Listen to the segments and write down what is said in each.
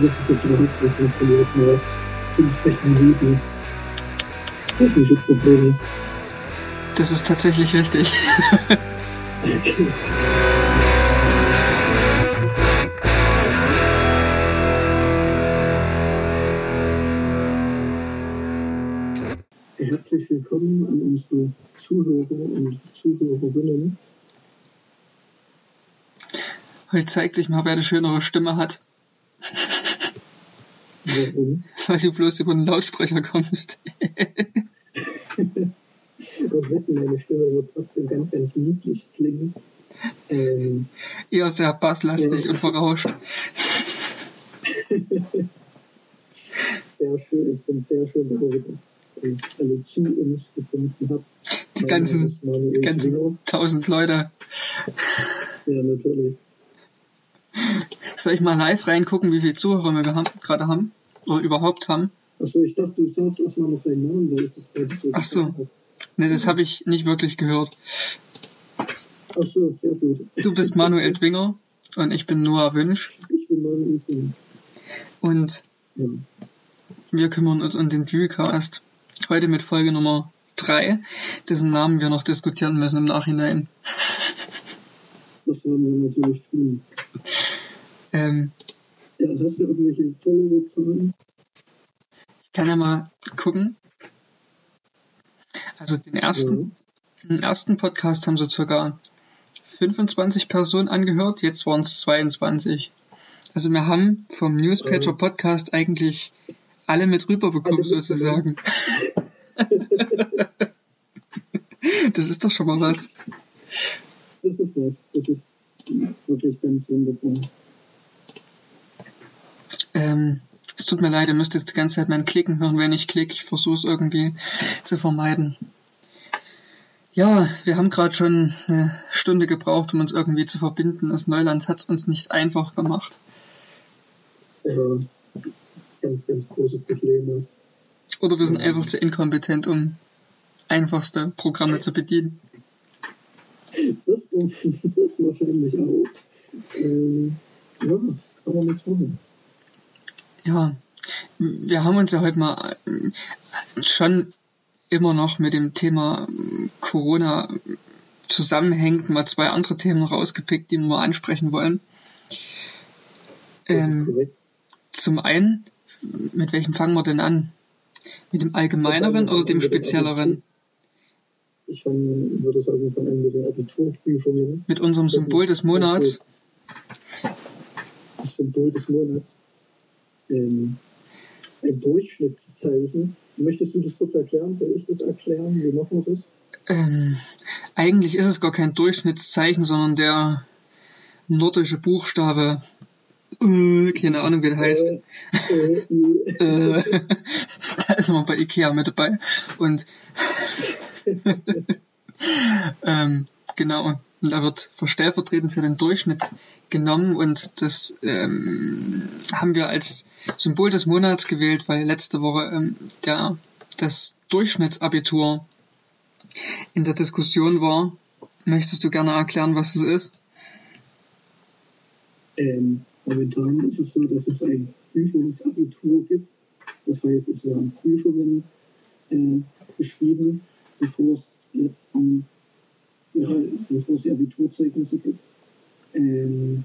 dass es jetzt überhaupt nicht funktioniert. Nur 50 Minuten. Technische Probleme. Das ist tatsächlich richtig. Okay. Herzlich willkommen an unsere Zuhörer und Zuhörerinnen. Heute zeigt sich mal, wer eine schönere Stimme hat? weil du bloß über den Lautsprecher kommst. Und wetten, meine Stimme wird trotzdem ganz, ganz lieblich klingen. Ähm, Eher sehr basslastig Ja. und verrauscht. sehr schön, ich bin sehr schön, dass ihr wieder äh, alle zu uns gefunden habt. Die ganzen, die ganzen tausend Leute. Ja, natürlich. Soll ich mal live reingucken, wie viele Zuhörer wir gerade haben? Oder überhaupt haben? Achso, ich dachte, du sagst erstmal noch deinen Namen, weil ich das gerade so Ach so. gesagt Ne, das habe ich nicht wirklich gehört. Achso, sehr gut. Du bist Manuel Dwinger und ich bin Noah Wünsch. Ich bin Manuel Klinger. Und Ja. wir kümmern uns um den Viewcast. Heute mit Folge Nummer 3, dessen Namen wir noch diskutieren müssen im Nachhinein. Das werden wir natürlich tun. Ähm, Ja, hast du irgendwelche Follower-Zahlen? ich kann ja mal gucken. Also den ersten, den ersten Podcast haben so circa 25 Personen angehört, jetzt waren es 22. Also wir haben vom Newspaper Podcast eigentlich alle mit rüberbekommen sozusagen. das ist doch schon mal was. Das ist was. Das ist wirklich ganz wunderbar. Ähm, es tut mir leid, ihr müsst jetzt die ganze Zeit mein Klicken hören, wenn ich klicke. Ich versuche es irgendwie zu vermeiden. Ja, wir haben gerade schon eine Stunde gebraucht, um uns irgendwie zu verbinden. Das Neuland hat es uns nicht einfach gemacht. Ja, ganz, ganz große Probleme. Oder wir sind einfach zu inkompetent, um einfachste Programme zu bedienen. Das, das, das wahrscheinlich auch. Ähm, ja, kann man nichts machen. Ja, wir haben uns ja heute mal äh, schon immer noch mit dem Thema äh, Corona zusammenhängend mal zwei andere Themen rausgepickt, die wir mal ansprechen wollen. Ähm, zum einen, mit welchem fangen wir denn an? Mit dem allgemeineren oder dem spezielleren? Ich fang, würde sagen, von einem mit den Abiturprüfungen. Mit unserem Symbol des Monats? Das Symbol des Monats. Ähm, ein Durchschnittszeichen. Möchtest du das kurz erklären? Soll ich das erklären? Wie machen wir das? Ähm, eigentlich ist es gar kein Durchschnittszeichen, sondern der nordische Buchstabe. Äh, keine Ahnung, wie der heißt. Äh, äh, da ist man bei Ikea mit dabei. Und ähm, genau, und da wird stellvertretend für den Durchschnitt genommen und das ähm, haben wir als Symbol des Monats gewählt, weil letzte Woche ähm, der, das Durchschnittsabitur in der Diskussion war. Möchtest du gerne erklären, was das ist? Ähm, momentan ist es so, dass es ein Prüfungsabitur gibt. Das heißt, es werden Prüfungen äh, geschrieben, bevor es jetzt ja, bevor es die Abiturzeugnisse gibt. Ähm,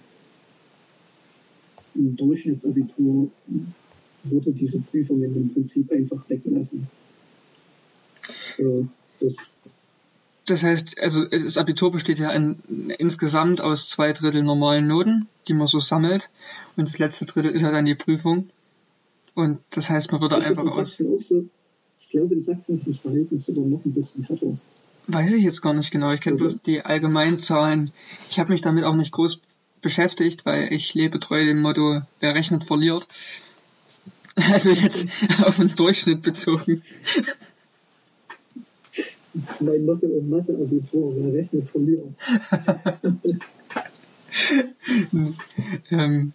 Im Durchschnittsabitur würde diese Prüfungen im Prinzip einfach weglassen. Ja, das Das heißt, also das Abitur besteht ja in, insgesamt aus zwei Drittel normalen Noten, die man so sammelt. Und das letzte Drittel ist ja dann die Prüfung. Und das heißt, man würde einfach aus. So. Ich glaube, in Sachsen ist das Verhältnis sogar noch ein bisschen härter. Weiß ich jetzt gar nicht genau. Ich kenne Okay. bloß die allgemeinen Zahlen. Ich habe mich damit auch nicht groß beschäftigt, weil ich lebe treu dem Motto, wer rechnet, verliert. Also jetzt auf den Durchschnitt bezogen. Mein Mathe- und Mathe-Abitur, wer rechnet verlieren. Ähm,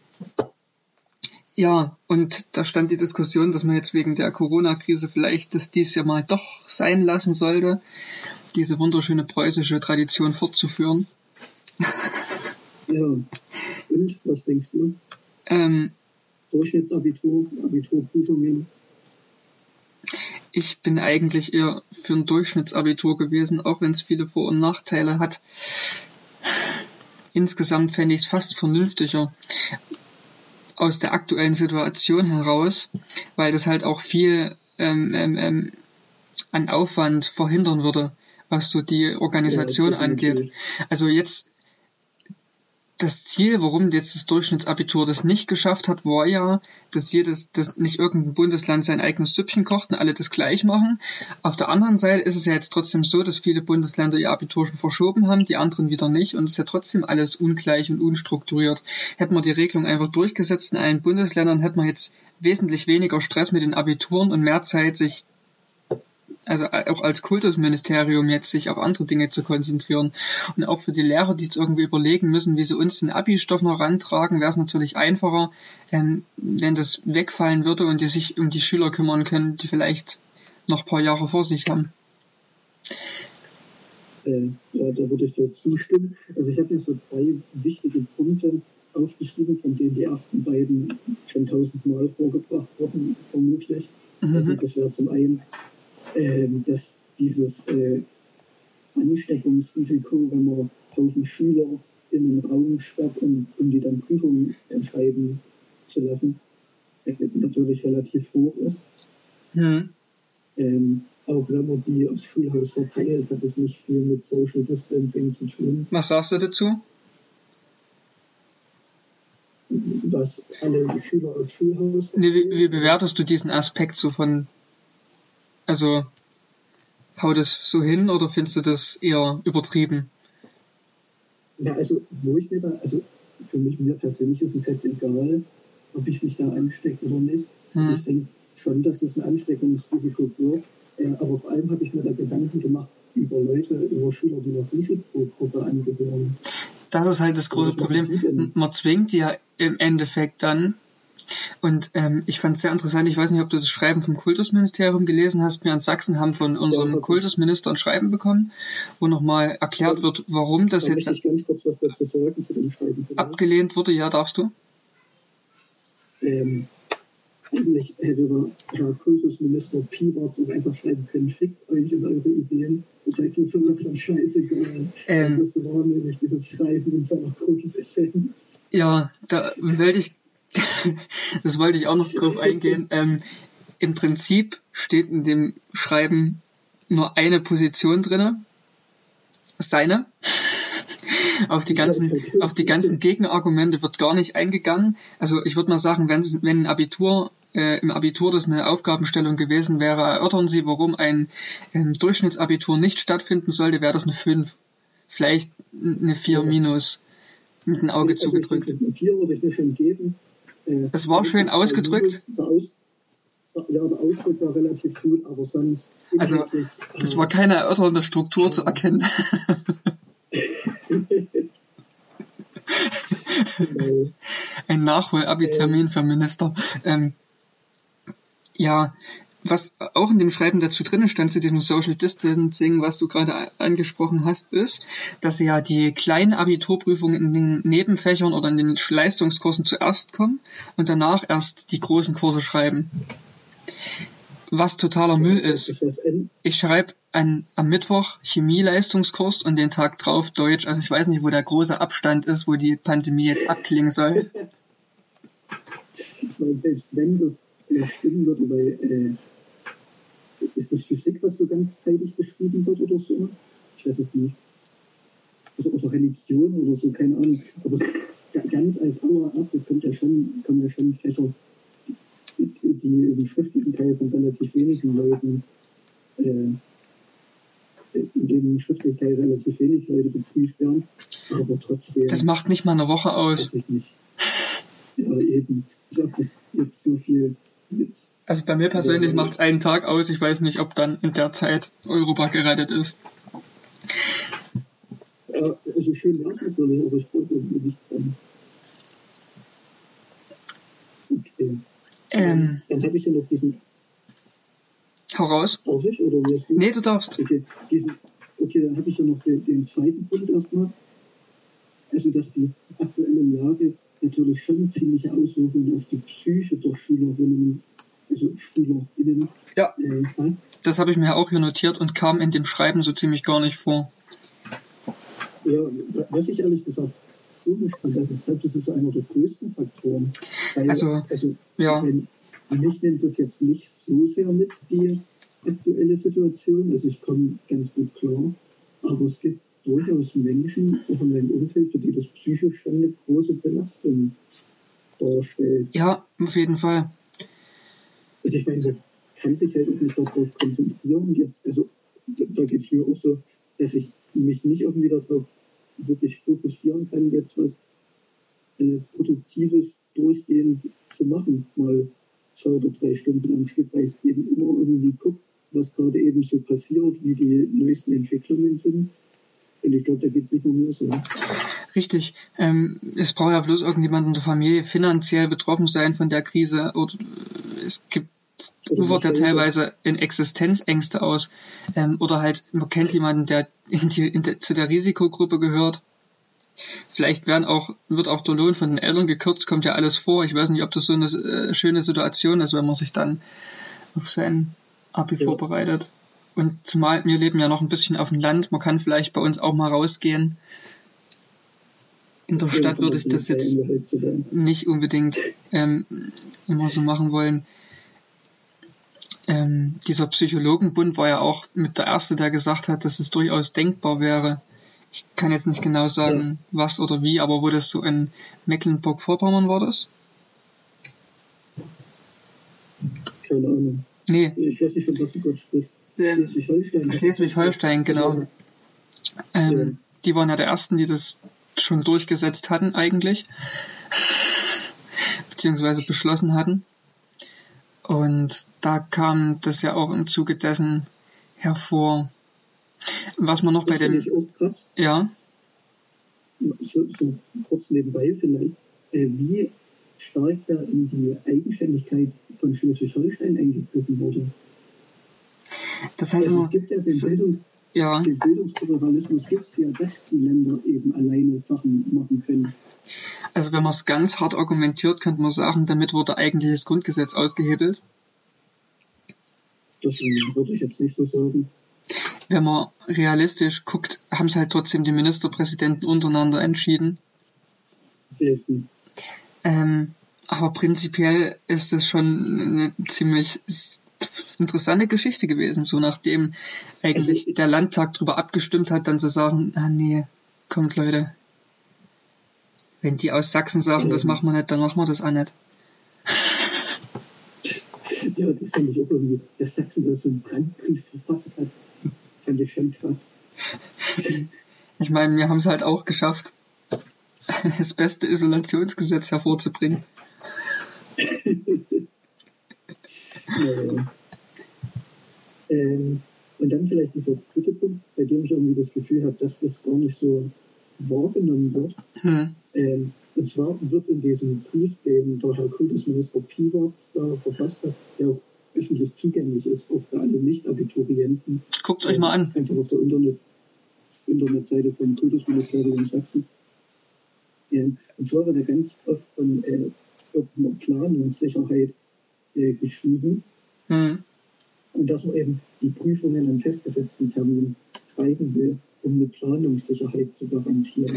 ja, und da stand die Diskussion, dass man jetzt wegen der Corona-Krise vielleicht das dies Jahr mal doch sein lassen sollte, diese wunderschöne preußische Tradition fortzuführen. Ja. Und, was denkst du? Ähm, Durchschnittsabitur, Abiturprüfungen? Ich bin eigentlich eher für ein Durchschnittsabitur gewesen, auch wenn es viele Vor- und Nachteile hat. Insgesamt fände ich es fast vernünftiger aus der aktuellen Situation heraus, weil das halt auch viel ähm, ähm, ähm an Aufwand verhindern würde, was so die Organisation ja, angeht. Also jetzt das Ziel, warum jetzt das Durchschnittsabitur das nicht geschafft hat, war ja, dass jedes, dass nicht irgendein Bundesland sein eigenes Süppchen kocht und alle das gleich machen. Auf der anderen Seite ist es ja jetzt trotzdem so, dass viele Bundesländer ihr Abitur schon verschoben haben, die anderen wieder nicht und es ist ja trotzdem alles ungleich und unstrukturiert. Hätten wir die Regelung einfach durchgesetzt in allen Bundesländern, hätten wir jetzt wesentlich weniger Stress mit den Abituren und mehr Zeit, sich also auch als Kultusministerium jetzt sich auf andere Dinge zu konzentrieren. Und auch für die Lehrer, die jetzt irgendwie überlegen müssen, wie sie uns den Abi-Stoff noch rantragen, wäre es natürlich einfacher, ähm, wenn das wegfallen würde und die sich um die Schüler kümmern können, die vielleicht noch ein paar Jahre vor sich haben. Äh, ja, da würde ich dir zustimmen. Also ich habe mir so drei wichtige Punkte aufgeschrieben, von denen die ersten beiden schon tausendmal vorgebracht wurden, vermutlich. Mhm. Also das wäre zum einen dass dieses äh, Ansteckungsrisiko, wenn man tausend Schüler in einen Raum sperrt, um, um die dann Prüfungen entscheiden zu lassen, natürlich relativ hoch ist. Mhm. Ähm, auch wenn man die aufs Schulhaus verteilt, hat es nicht viel mit Social Distancing zu tun. Was sagst du dazu? Dass alle Schüler aufs Schulhaus. Nee, wie, wie bewertest du diesen Aspekt so von also haut es so hin oder findest du das eher übertrieben? Ja, also wo ich mir da, also für mich, mir persönlich ist es jetzt egal, ob ich mich da anstecke oder nicht. Hm. Also ich denke schon, dass es ein Ansteckungsrisiko wird. Äh, aber vor allem habe ich mir da Gedanken gemacht über Leute, über Schüler, die noch Risikogruppe angehören. Das ist halt das große also, Problem. Man zwingt die ja im Endeffekt dann und ähm, ich fand es sehr interessant, ich weiß nicht, ob du das Schreiben vom Kultusministerium gelesen hast. Wir in Sachsen haben von unserem ja, Kultusminister ein Schreiben bekommen, wo nochmal erklärt wird, warum das jetzt abgelehnt wurde. Ja, darfst du? Ähm, eigentlich hätte der Herr Kultusminister Piwart auch einfach schreiben können, fickt euch und eure Ideen. Das seid ihr sowas von scheißegal. Ähm, das war nämlich dieses Schreiben in seiner Grundessenz. Ja, da wollte ich das wollte ich auch noch drauf eingehen. Ähm, Im Prinzip steht in dem Schreiben nur eine Position drinne, seine. auf die ganzen, auf die ganzen Gegenargumente wird gar nicht eingegangen. Also ich würde mal sagen, wenn, wenn ein Abitur äh, im Abitur das eine Aufgabenstellung gewesen wäre, erörtern Sie, warum ein ähm, Durchschnittsabitur nicht stattfinden sollte, wäre das eine 5. Vielleicht eine 4 minus mit dem Auge zugedrückt. Eine 4 würde ich schon geben. Es war schön ausgedrückt. Ja, der Ausdruck war relativ gut, aber sonst. Also, das war keine erörternde Struktur zu erkennen. Ein Nachhol-Abi-Termin für Minister. Ähm, ja, was auch in dem Schreiben dazu drin stand, zu diesem Social Distancing, was du gerade angesprochen hast, ist, dass ja die kleinen Abiturprüfungen in den Nebenfächern oder in den Leistungskursen zuerst kommen und danach erst die großen Kurse schreiben. Was totaler Müll ist. Ich schreibe am Mittwoch Chemieleistungskurs und den Tag drauf Deutsch. Also ich weiß nicht, wo der große Abstand ist, wo die Pandemie jetzt abklingen soll. Selbst wenn das stimmen würde bei, äh, ist das Physik, was so ganzzeitig geschrieben wird oder so? Ich weiß es nicht. Oder, oder Religion oder so, keine Ahnung. Aber ganz als allererstes kommt ja schon, kommen ja schon Fächer, die, die im schriftlichen Teil von relativ wenigen Leuten, äh, in dem schriftlichen Teil relativ wenig Leute geprüft werden. Aber trotzdem. Das macht nicht mal eine Woche aus. Weiß ich nicht. Ja, eben. Ich ob das jetzt so viel also bei mir persönlich macht es einen Tag aus. Ich weiß nicht, ob dann in der Zeit Europa gerettet ist. Ja, also schön es natürlich, aber ich wollte nicht dran. Okay. Ähm, dann habe ich ja noch diesen. Hau raus. Darf ich? Oder du? Nee, du darfst. Okay, diesen, okay dann habe ich ja noch den, den zweiten Punkt erstmal. Also, dass die aktuelle Lage natürlich schon ziemliche Auswirkungen auf die Psyche der Schülerinnen, also SchülerInnen Ja. äh, hat. Das habe ich mir auch hier notiert und kam in dem Schreiben so ziemlich gar nicht vor. Ja, was ich ehrlich gesagt komisch fand, also ich glaube, das ist einer der größten Faktoren. Weil, Also, also ja. wenn, mich nimmt das jetzt nicht so sehr mit, die aktuelle Situation. Also ich komme ganz gut klar. Aber es gibt durchaus Menschen, auch in meinem Umfeld, für die das psychisch schon eine große Belastung darstellt. Ja, auf jeden Fall. Und ich meine, man kann sich halt auch nicht darauf konzentrieren. Jetzt, also da da geht hier auch so, dass ich mich nicht irgendwie darauf wirklich fokussieren kann, jetzt was äh, Produktives durchgehend zu machen, mal zwei oder drei Stunden am Stück, weil ich eben immer irgendwie gucke, was gerade eben so passiert, wie die neuesten Entwicklungen sind. Und ich glaube, da geht es nicht mir so. Richtig. Ähm, es braucht ja bloß irgendjemand in der Familie finanziell betroffen sein von der Krise. Oder es gibt ufert ja teilweise in Existenzängste aus. Ähm, oder halt, man kennt jemanden, der in die, in der, zu der Risikogruppe gehört. Vielleicht werden auch, wird auch der Lohn von den Eltern gekürzt, kommt ja alles vor. Ich weiß nicht, ob das so eine äh, schöne Situation ist, wenn man sich dann auf sein Abi Ja. vorbereitet. Und zumal wir leben ja noch ein bisschen auf dem Land, man kann vielleicht bei uns auch mal rausgehen. In der Stadt würde ich das jetzt nicht unbedingt ähm, immer so machen wollen. Ähm, dieser Psychologenbund war ja auch mit der Erste, der gesagt hat, dass es durchaus denkbar wäre. Ich kann jetzt nicht genau sagen, was oder wie, aber wo das so in Mecklenburg-Vorpommern war das? Keine Ahnung. Nee, Ich weiß nicht, von was du gerade sprichst. Ähm, Schleswig-Holstein. Schleswig-Holstein, genau. Ähm, die waren ja der Ersten, die das schon durchgesetzt hatten eigentlich, beziehungsweise beschlossen hatten. Und da kam das ja auch im Zuge dessen hervor. Was man noch bei Das finde dem, ich auch krass. ja, so, so kurz nebenbei vielleicht, äh, wie stark da in die Eigenständigkeit von Schleswig-Holstein eingegriffen wurde. Das heißt Also es gibt ja den, so- Bildung, ja, den Bildungsföderalismus, gibt es ja, dass die Länder eben alleine Sachen machen können. also wenn man es ganz hart argumentiert, könnte man sagen, damit wurde eigentlich das Grundgesetz ausgehebelt. Das würde ich jetzt nicht so sagen. Wenn man realistisch guckt, haben es halt trotzdem die Ministerpräsidenten untereinander entschieden. Selten. Ähm, aber prinzipiell ist es schon eine ziemlich interessante Geschichte gewesen, so nachdem eigentlich der Landtag darüber abgestimmt hat, dann zu sagen, ah nee, kommt Leute, wenn die aus Sachsen sagen, das machen wir nicht, dann machen wir das auch nicht. Ja, das fand ich auch irgendwie, dass Sachsen da so einen Brandbrief verfasst hat. Fand ich schon krass. Ich meine, wir haben es halt auch geschafft, das beste Isolationsgesetz hervorzubringen. Naja. Ähm, und dann vielleicht dieser dritte Punkt, bei dem ich irgendwie das Gefühl habe, dass das gar nicht so wahrgenommen wird. Hm. Ähm, und zwar wird in diesem Brief, den der Herr Kultusminister Piwarz da verfasst hat, der auch öffentlich zugänglich ist, auch für alle Nicht-Abiturienten, Guckt euch mal an. einfach auf der Internet, Internetseite vom Kultusministerium Sachsen. Ähm, und zwar wird er ganz oft von äh, Planungssicherheit äh, geschrieben Hm. und dass man eben die Prüfungen an festgesetzten Terminen schreiben will, um eine Planungssicherheit zu garantieren.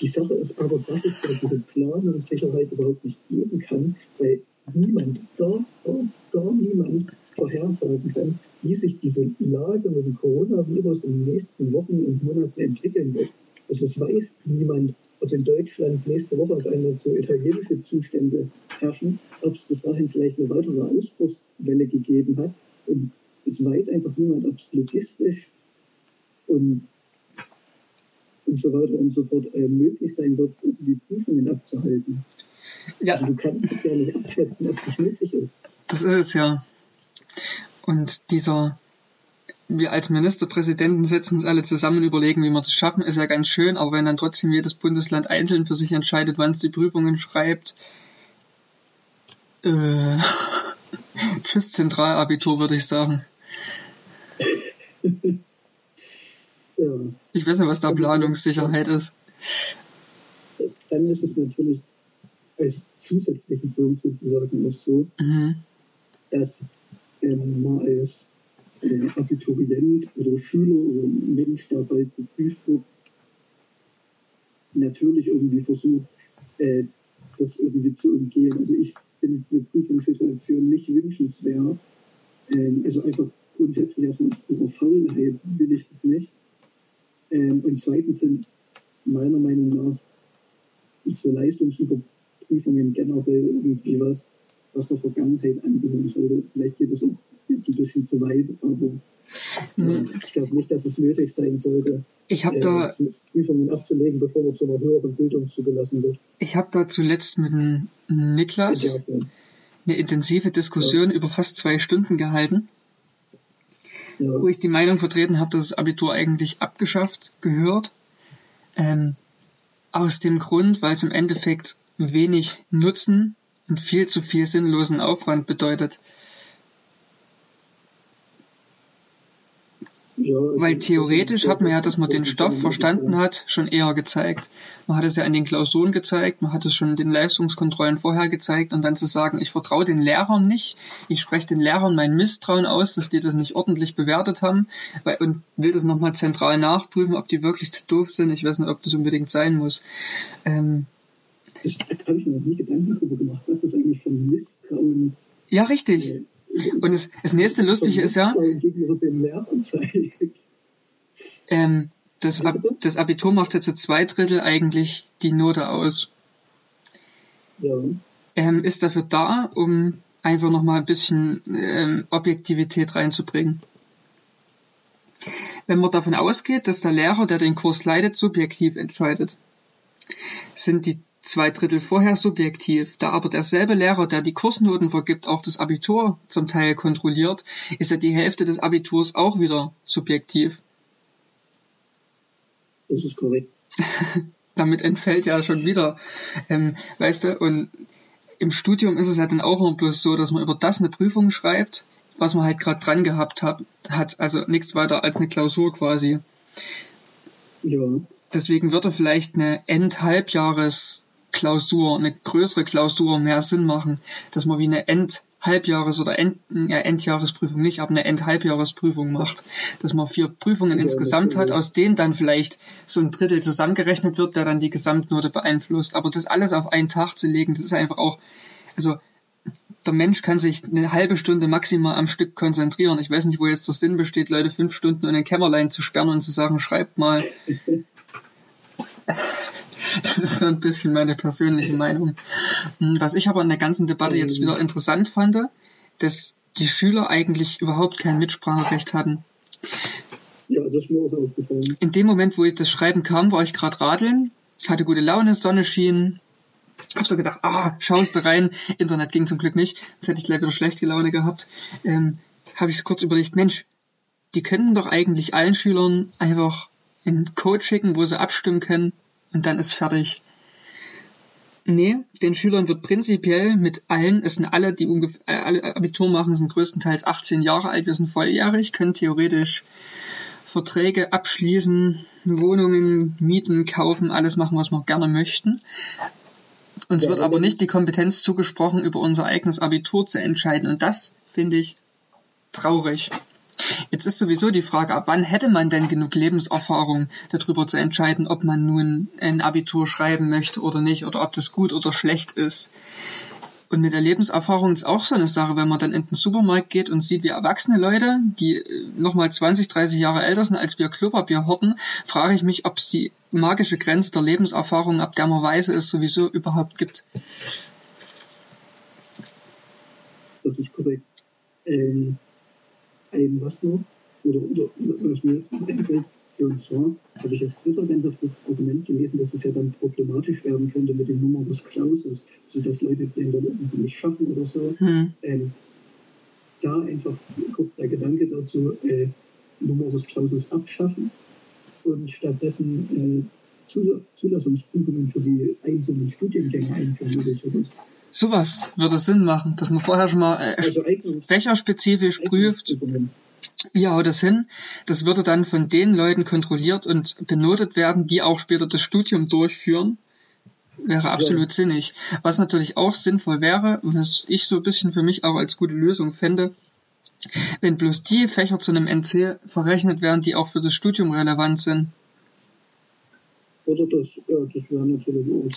Die Sache ist aber, dass es diese Planungssicherheit überhaupt nicht geben kann, weil niemand, gar, gar, gar niemand vorhersagen kann, wie sich diese Lage mit dem Coronavirus in den nächsten Wochen und Monaten entwickeln wird. Also es weiß niemand, ob in Deutschland nächste Woche auf einmal so italienische Zustände herrschen, ob es bis dahin vielleicht eine weitere Ausbruchswelle gegeben hat. Und es weiß einfach niemand, ob es logistisch und, und so weiter und so fort äh, möglich sein wird, die Prüfungen abzuhalten. Ja, Also du kannst es ja nicht abschätzen, ob das möglich ist. Das ist es ja. Und dieser, wir als Ministerpräsidenten setzen uns alle zusammen und überlegen, wie wir das schaffen, ist ja ganz schön, aber wenn dann trotzdem jedes Bundesland einzeln für sich entscheidet, wann es die Prüfungen schreibt, äh, tschüss Zentralabitur, würde ich sagen. Ja, Ich weiß nicht, was da Planungssicherheit ist. dann ist es natürlich als zusätzlichen Punkt sozusagen noch so, Mhm. dass ähm, man als äh, Abiturient oder Schüler oder Mensch, bald geprüft wird, natürlich irgendwie versucht, äh, das irgendwie zu umgehen. Also ich finde eine Prüfungssituation nicht wünschenswert. Ähm, also einfach grundsätzlich erstmal purer Faulheit will ich das nicht. Ähm, und zweitens sind meiner Meinung nach so Leistungsüberprüfungen generell irgendwie was, was der Vergangenheit angehören sollte. Vielleicht geht es auch jetzt ein bisschen zu weit, aber äh, ich glaube nicht, dass es nötig sein sollte, Ich habe äh, da, Prüfungen abzulegen, bevor man zu einer höheren Bildung zugelassen wird. ich habe da zuletzt mit Niklas Ja, eine intensive Diskussion über fast zwei Stunden gehalten, ja, wo ich die Meinung vertreten habe, dass das Abitur eigentlich abgeschafft gehört. Ähm, aus dem Grund, weil es im Endeffekt wenig Nutzen und viel zu viel sinnlosen Aufwand bedeutet. Weil also, theoretisch hat man ja, dass man den Stoff verstanden hat, schon eher gezeigt. Man hat es ja in den Klausuren gezeigt, man hat es schon in den Leistungskontrollen vorher gezeigt und dann zu sagen, ich vertraue den Lehrern nicht, ich spreche den Lehrern mein Misstrauen aus, dass die das nicht ordentlich bewertet haben und will das nochmal zentral nachprüfen, ob die wirklich zu doof sind. Ich weiß nicht, ob das unbedingt sein muss. Ähm, Das habe mir noch nie Gedanken darüber gemacht, was das eigentlich von Misstrauen ja, richtig. Und das, das nächste Lustige ist ja, ähm, das, das Abitur macht ja zu zwei Drittel eigentlich die Note aus. Ja, ähm, ist dafür da, um einfach nochmal ein bisschen ähm, Objektivität reinzubringen. Wenn man davon ausgeht, dass der Lehrer, der den Kurs leitet, subjektiv entscheidet, sind die zwei Drittel vorher subjektiv. Da aber derselbe Lehrer, der die Kursnoten vergibt, auch das Abitur zum Teil kontrolliert, ist ja die Hälfte des Abiturs auch wieder subjektiv. das ist korrekt. damit entfällt ja schon wieder, ähm, weißt du, und im Studium ist es ja dann auch immer bloß so, dass man über das eine Prüfung schreibt, was man halt gerade dran gehabt hat, hat, also nichts weiter als eine Klausur quasi. Ja, Deswegen würde vielleicht eine End-Halbjahres-Klausur, eine größere Klausur mehr Sinn machen, dass man wie eine End-Halbjahres- oder End, ja, Endjahresprüfung nicht, aber eine End-Halbjahresprüfung macht. Dass man vier Prüfungen Ja, insgesamt hat, aus denen dann vielleicht so ein Drittel zusammengerechnet wird, der dann die Gesamtnote beeinflusst. Aber das alles auf einen Tag zu legen, das ist einfach auch, also der Mensch kann sich eine halbe Stunde maximal am Stück konzentrieren. Ich weiß nicht, wo jetzt der Sinn besteht, Leute fünf Stunden in ein Kämmerlein zu sperren und zu sagen, schreibt mal. Das ist so ein bisschen meine persönliche Meinung. Hm, Was ich aber in der ganzen Debatte jetzt wieder interessant fand, dass die Schüler eigentlich überhaupt kein Mitspracherecht hatten. ja, das ist mir auch aufgefallen. In dem Moment, wo ich das Schreiben kam, war ich gerade radeln, hatte gute Laune, Sonne schien, hab so gedacht, ah, schaust du rein. Internet ging zum Glück nicht, sonst hätte ich gleich wieder schlechte Laune gehabt. Ähm, habe ich kurz überlegt, Mensch, die könnten doch eigentlich allen Schülern einfach einen Code schicken, wo sie abstimmen können und dann ist fertig. Nee, den Schülern wird prinzipiell mit allen, es sind alle, die ungefähr, äh, alle Abitur machen, sind größtenteils 18 Jahre alt, wir sind volljährig, können theoretisch Verträge abschließen, Wohnungen mieten, kaufen, alles machen, was wir gerne möchten. Uns Ja, wird aber- nicht die Kompetenz zugesprochen, über unser eigenes Abitur zu entscheiden. Und das finde ich traurig. Jetzt ist sowieso die Frage, ab wann hätte man denn genug Lebenserfahrung, darüber zu entscheiden, ob man nun ein Abitur schreiben möchte oder nicht, oder ob das gut oder schlecht ist. Und mit der Lebenserfahrung ist auch so eine Sache, wenn man dann in den Supermarkt geht und sieht, wie erwachsene Leute, die nochmal 20, 30 Jahre älter sind, als wir Klopapier horten, frage ich mich, ob es die magische Grenze der Lebenserfahrung, ab der man weise ist, sowieso überhaupt gibt. Das ist korrekt. Ähm, ein was noch? Oder, oder was mir jetzt einfällt, und zwar habe ich ganz oft das Argument gelesen, dass es ja dann problematisch werden könnte mit dem Numerus Clausus, sodass Leute den dann nicht schaffen oder so. Hm. Ähm, da einfach kurz der Gedanke dazu, äh, Numerus Clausus abschaffen und stattdessen äh, Zul- Zulassungsprüfungen für die einzelnen Studiengänge einführen oder sowas. Sowas würde Sinn machen, dass man vorher schon mal äh, Also fächerspezifisch prüft, wie haut das hin. Das würde dann von den Leuten kontrolliert und benotet werden, die auch später das Studium durchführen. wäre absolut ja. sinnig. Was natürlich auch sinnvoll wäre, was ich so ein bisschen für mich auch als gute Lösung fände, wenn bloß die Fächer zu einem NC verrechnet werden, die auch für das Studium relevant sind. Oder das, ja, das wäre natürlich auch.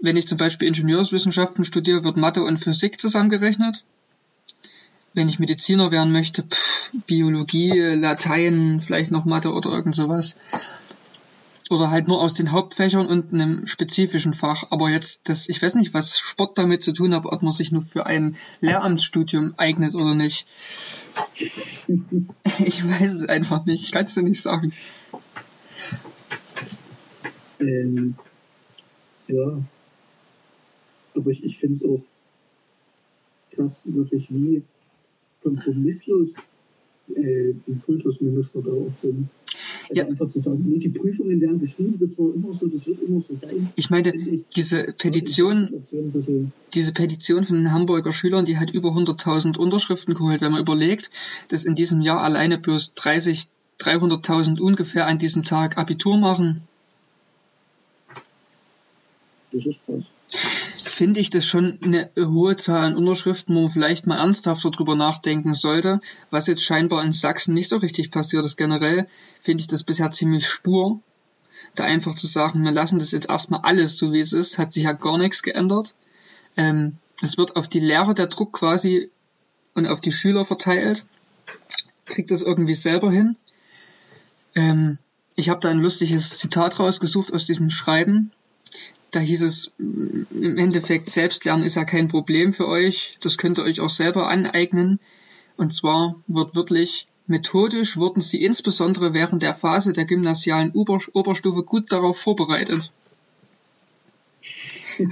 Wenn ich zum Beispiel Ingenieurswissenschaften studiere, wird Mathe und Physik zusammengerechnet. Wenn ich Mediziner werden möchte, pff, Biologie, Latein, vielleicht noch Mathe oder irgend sowas oder halt nur aus den Hauptfächern und einem spezifischen Fach. Aber jetzt, das, ich weiß nicht, was Sport damit zu tun hat, ob man sich nur für ein Lehramtsstudium eignet oder nicht. Ich weiß es einfach nicht. Ich kann es dir nicht sagen. Ähm, ja. Aber ich, ich finde es auch krass, wirklich, wie kompromisslos äh, die Kultusminister da auch sind. Also ja. einfach zu sagen, nee, die Prüfungen werden geschrieben, das war immer so, das wird immer so sein. Ich meine, diese Petition, diese Petition von den Hamburger Schülern, die hat über 100.000 Unterschriften geholt, wenn man überlegt, dass in diesem Jahr alleine bloß 30, 300.000 ungefähr an diesem Tag Abitur machen. Krass finde ich das schon eine hohe Zahl an Unterschriften, wo man vielleicht mal ernsthafter drüber nachdenken sollte, was jetzt scheinbar in Sachsen nicht so richtig passiert ist. Generell finde ich das bisher ziemlich spur, da einfach zu sagen, wir lassen das jetzt erstmal alles so wie es ist, hat sich ja gar nichts geändert. Ähm, wird auf die Lehrer der Druck quasi und auf die Schüler verteilt. Kriegt das irgendwie selber hin. Ähm, ich habe da ein lustiges Zitat rausgesucht aus diesem Schreiben da hieß es im Endeffekt, Selbstlernen ist ja kein Problem für euch. Das könnt ihr euch auch selber aneignen. Und zwar wird wirklich methodisch wurden sie insbesondere während der Phase der gymnasialen Ober Oberstufe gut darauf vorbereitet.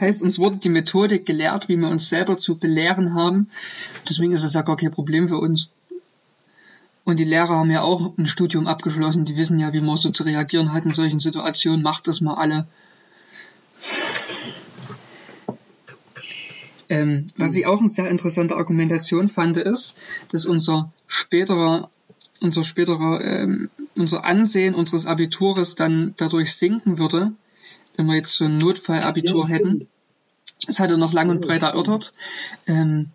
Heißt, uns wurde die Methodik gelehrt, wie wir uns selber zu belehren haben. Deswegen ist es ja gar kein Problem für uns. Und die Lehrer haben ja auch ein Studium abgeschlossen. Die wissen ja, wie man so zu reagieren hat in solchen Situationen. Macht das mal alle. Ähm, was ich auch eine sehr interessante Argumentation fand, ist, dass unser späterer, unser späterer, ähm, unser Ansehen unseres Abitures dann dadurch sinken würde, wenn wir jetzt so ein Notfallabitur ja, hätten. Das hat er noch lang und breit erörtert. Ähm,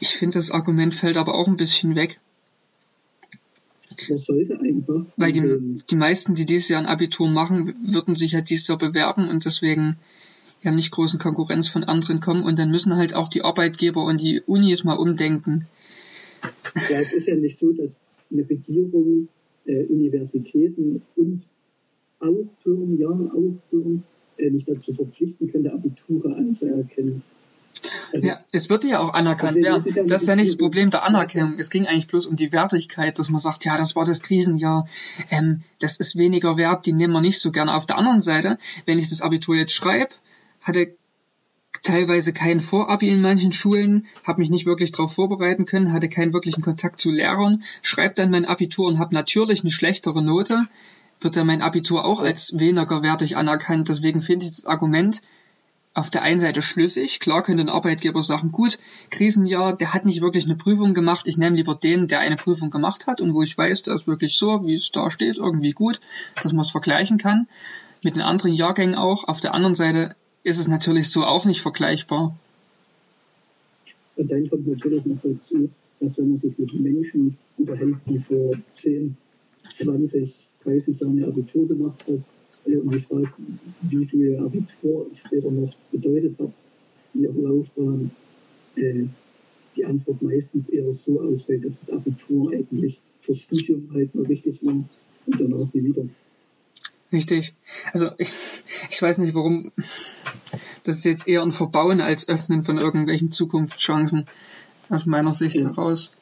ich finde, das Argument fällt aber auch ein bisschen weg. Das sollte einfach. Weil die, die meisten, die dieses Jahr ein Abitur machen, würden sich ja dieses Jahr bewerben und deswegen ja nicht großen Konkurrenz von anderen kommen und dann müssen halt auch die Arbeitgeber und die Unis mal umdenken. Ja, es ist ja nicht so, dass eine Regierung, äh, Universitäten und auch Firmen, ja, auch Firmen, äh, nicht dazu verpflichten könnte, Abiture anzuerkennen. Also, ja, es wird ja auch anerkannt werden. Ja, das ist ja nicht das Problem der Anerkennung. Es ging eigentlich bloß um die Wertigkeit, dass man sagt, ja, das war das Krisenjahr, ähm, das ist weniger wert, die nehmen wir nicht so gerne. Auf der anderen Seite, wenn ich das Abitur jetzt schreibe, hatte teilweise kein Vorabi in manchen Schulen, habe mich nicht wirklich darauf vorbereiten können, hatte keinen wirklichen Kontakt zu Lehrern, schreibe dann mein Abitur und habe natürlich eine schlechtere Note, wird dann mein Abitur auch als weniger wertig anerkannt. Deswegen finde ich das Argument auf der einen Seite schlüssig. Klar könnte ein Arbeitgeber sagen, gut, Krisenjahr, der hat nicht wirklich eine Prüfung gemacht, ich nehme lieber den, der eine Prüfung gemacht hat und wo ich weiß, der ist wirklich so, wie es da steht, irgendwie gut, dass man es vergleichen kann. Mit den anderen Jahrgängen auch. Auf der anderen Seite ist es natürlich so auch nicht vergleichbar. Und dann kommt natürlich noch dazu, dass wenn man sich mit Menschen unterhält, die vor 10, 20, 30 Jahren ihr Abitur gemacht hat, äh, und ich frage, wie viel Abitur später noch bedeutet hat in ihrer Laufbahn, äh, die Antwort meistens eher so ausfällt, dass das Abitur eigentlich fürs Studium halt mal richtig war und danach nie wieder. Richtig. Also ich, ich weiß nicht, warum das ist jetzt eher ein Verbauen als Öffnen von irgendwelchen Zukunftschancen aus meiner Sicht ja. heraus.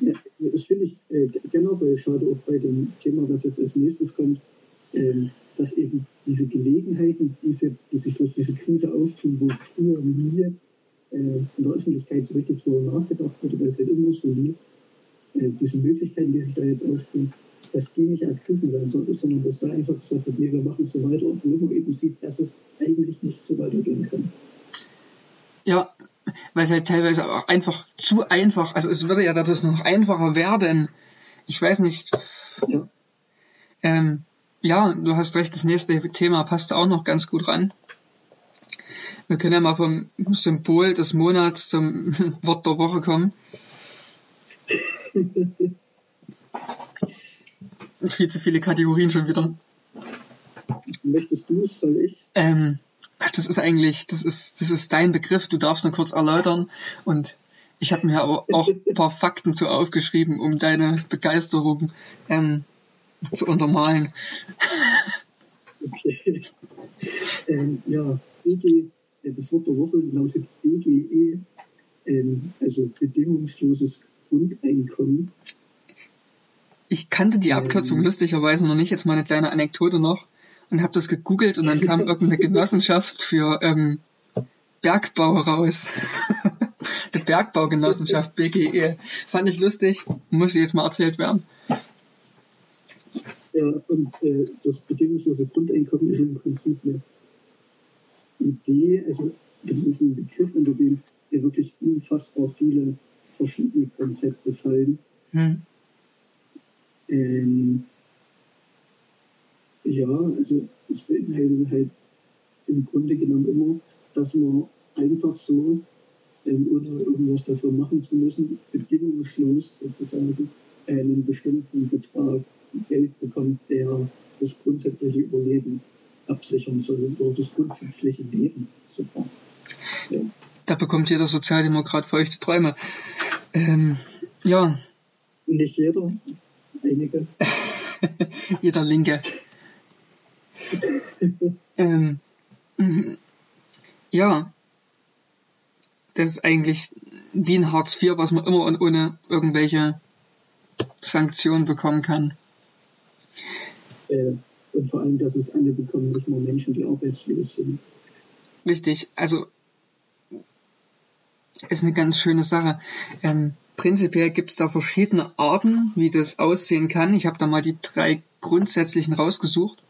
Ja, das finde ich äh, generell schade auch bei dem Thema, was jetzt als nächstes kommt, äh, dass eben diese Gelegenheiten, die, jetzt, die sich durch diese Krise auftun, wo früher nie äh, in der Öffentlichkeit so richtig darüber nachgedacht wurde, weil es halt immer so lief, äh, diese Möglichkeiten, die sich da jetzt auftun, dass die nicht werden sollten, sondern dass da einfach gesagt nee, wir machen so weiter, obwohl man eben sieht, dass es eigentlich nicht so weitergehen kann. Ja, weil es halt teilweise auch einfach zu einfach, also es würde ja dadurch noch einfacher werden. Ich weiß nicht. Ja. Ähm, ja, du hast recht, das nächste Thema passt auch noch ganz gut ran. Wir können ja mal vom Symbol des Monats zum Wort der Woche kommen. Viel zu viele Kategorien schon wieder. Möchtest du es, soll ich? Ähm, das ist eigentlich, das ist, das ist dein Begriff, du darfst nur kurz erläutern und ich habe mir aber auch ein paar Fakten zu aufgeschrieben, um deine Begeisterung ähm, zu untermalen. Okay. Ähm, ja, BG, äh, das Wort der Woche lautet BGE, ähm, also bedingungsloses Grundeinkommen. Ich kannte die Abkürzung ähm, lustigerweise noch nicht, jetzt mal eine kleine Anekdote noch und habe das gegoogelt und dann kam irgendeine Genossenschaft für ähm, Bergbau raus. Die Bergbaugenossenschaft BGE. Fand ich lustig, muss jetzt mal erzählt werden. Ja, und äh, das bedingungslose Grundeinkommen ist im Prinzip eine Idee, also das ist ein Begriff, unter dem ja wirklich unfassbar viele verschiedene Konzepte fallen. Hm. Ähm, ja, also es beinhaltet halt im Grunde genommen immer, dass man einfach so, ähm, ohne irgendwas dafür machen zu müssen, bedingungslos sozusagen einen bestimmten Betrag Geld bekommt, der das grundsätzliche Überleben absichern soll oder das grundsätzliche Leben sogar. Ja. Da bekommt jeder Sozialdemokrat feuchte Träume. Ähm, ja. Nicht jeder, einige. jeder Linke. ähm, ja, das ist eigentlich wie ein Hartz IV, was man immer und ohne irgendwelche Sanktionen bekommen kann. Äh, und vor allem, dass es alle bekommen, nicht nur Menschen, die arbeitslos sind. Richtig, also ist eine ganz schöne Sache. Ähm, prinzipiell gibt es da verschiedene Arten, wie das aussehen kann. Ich habe da mal die drei grundsätzlichen rausgesucht.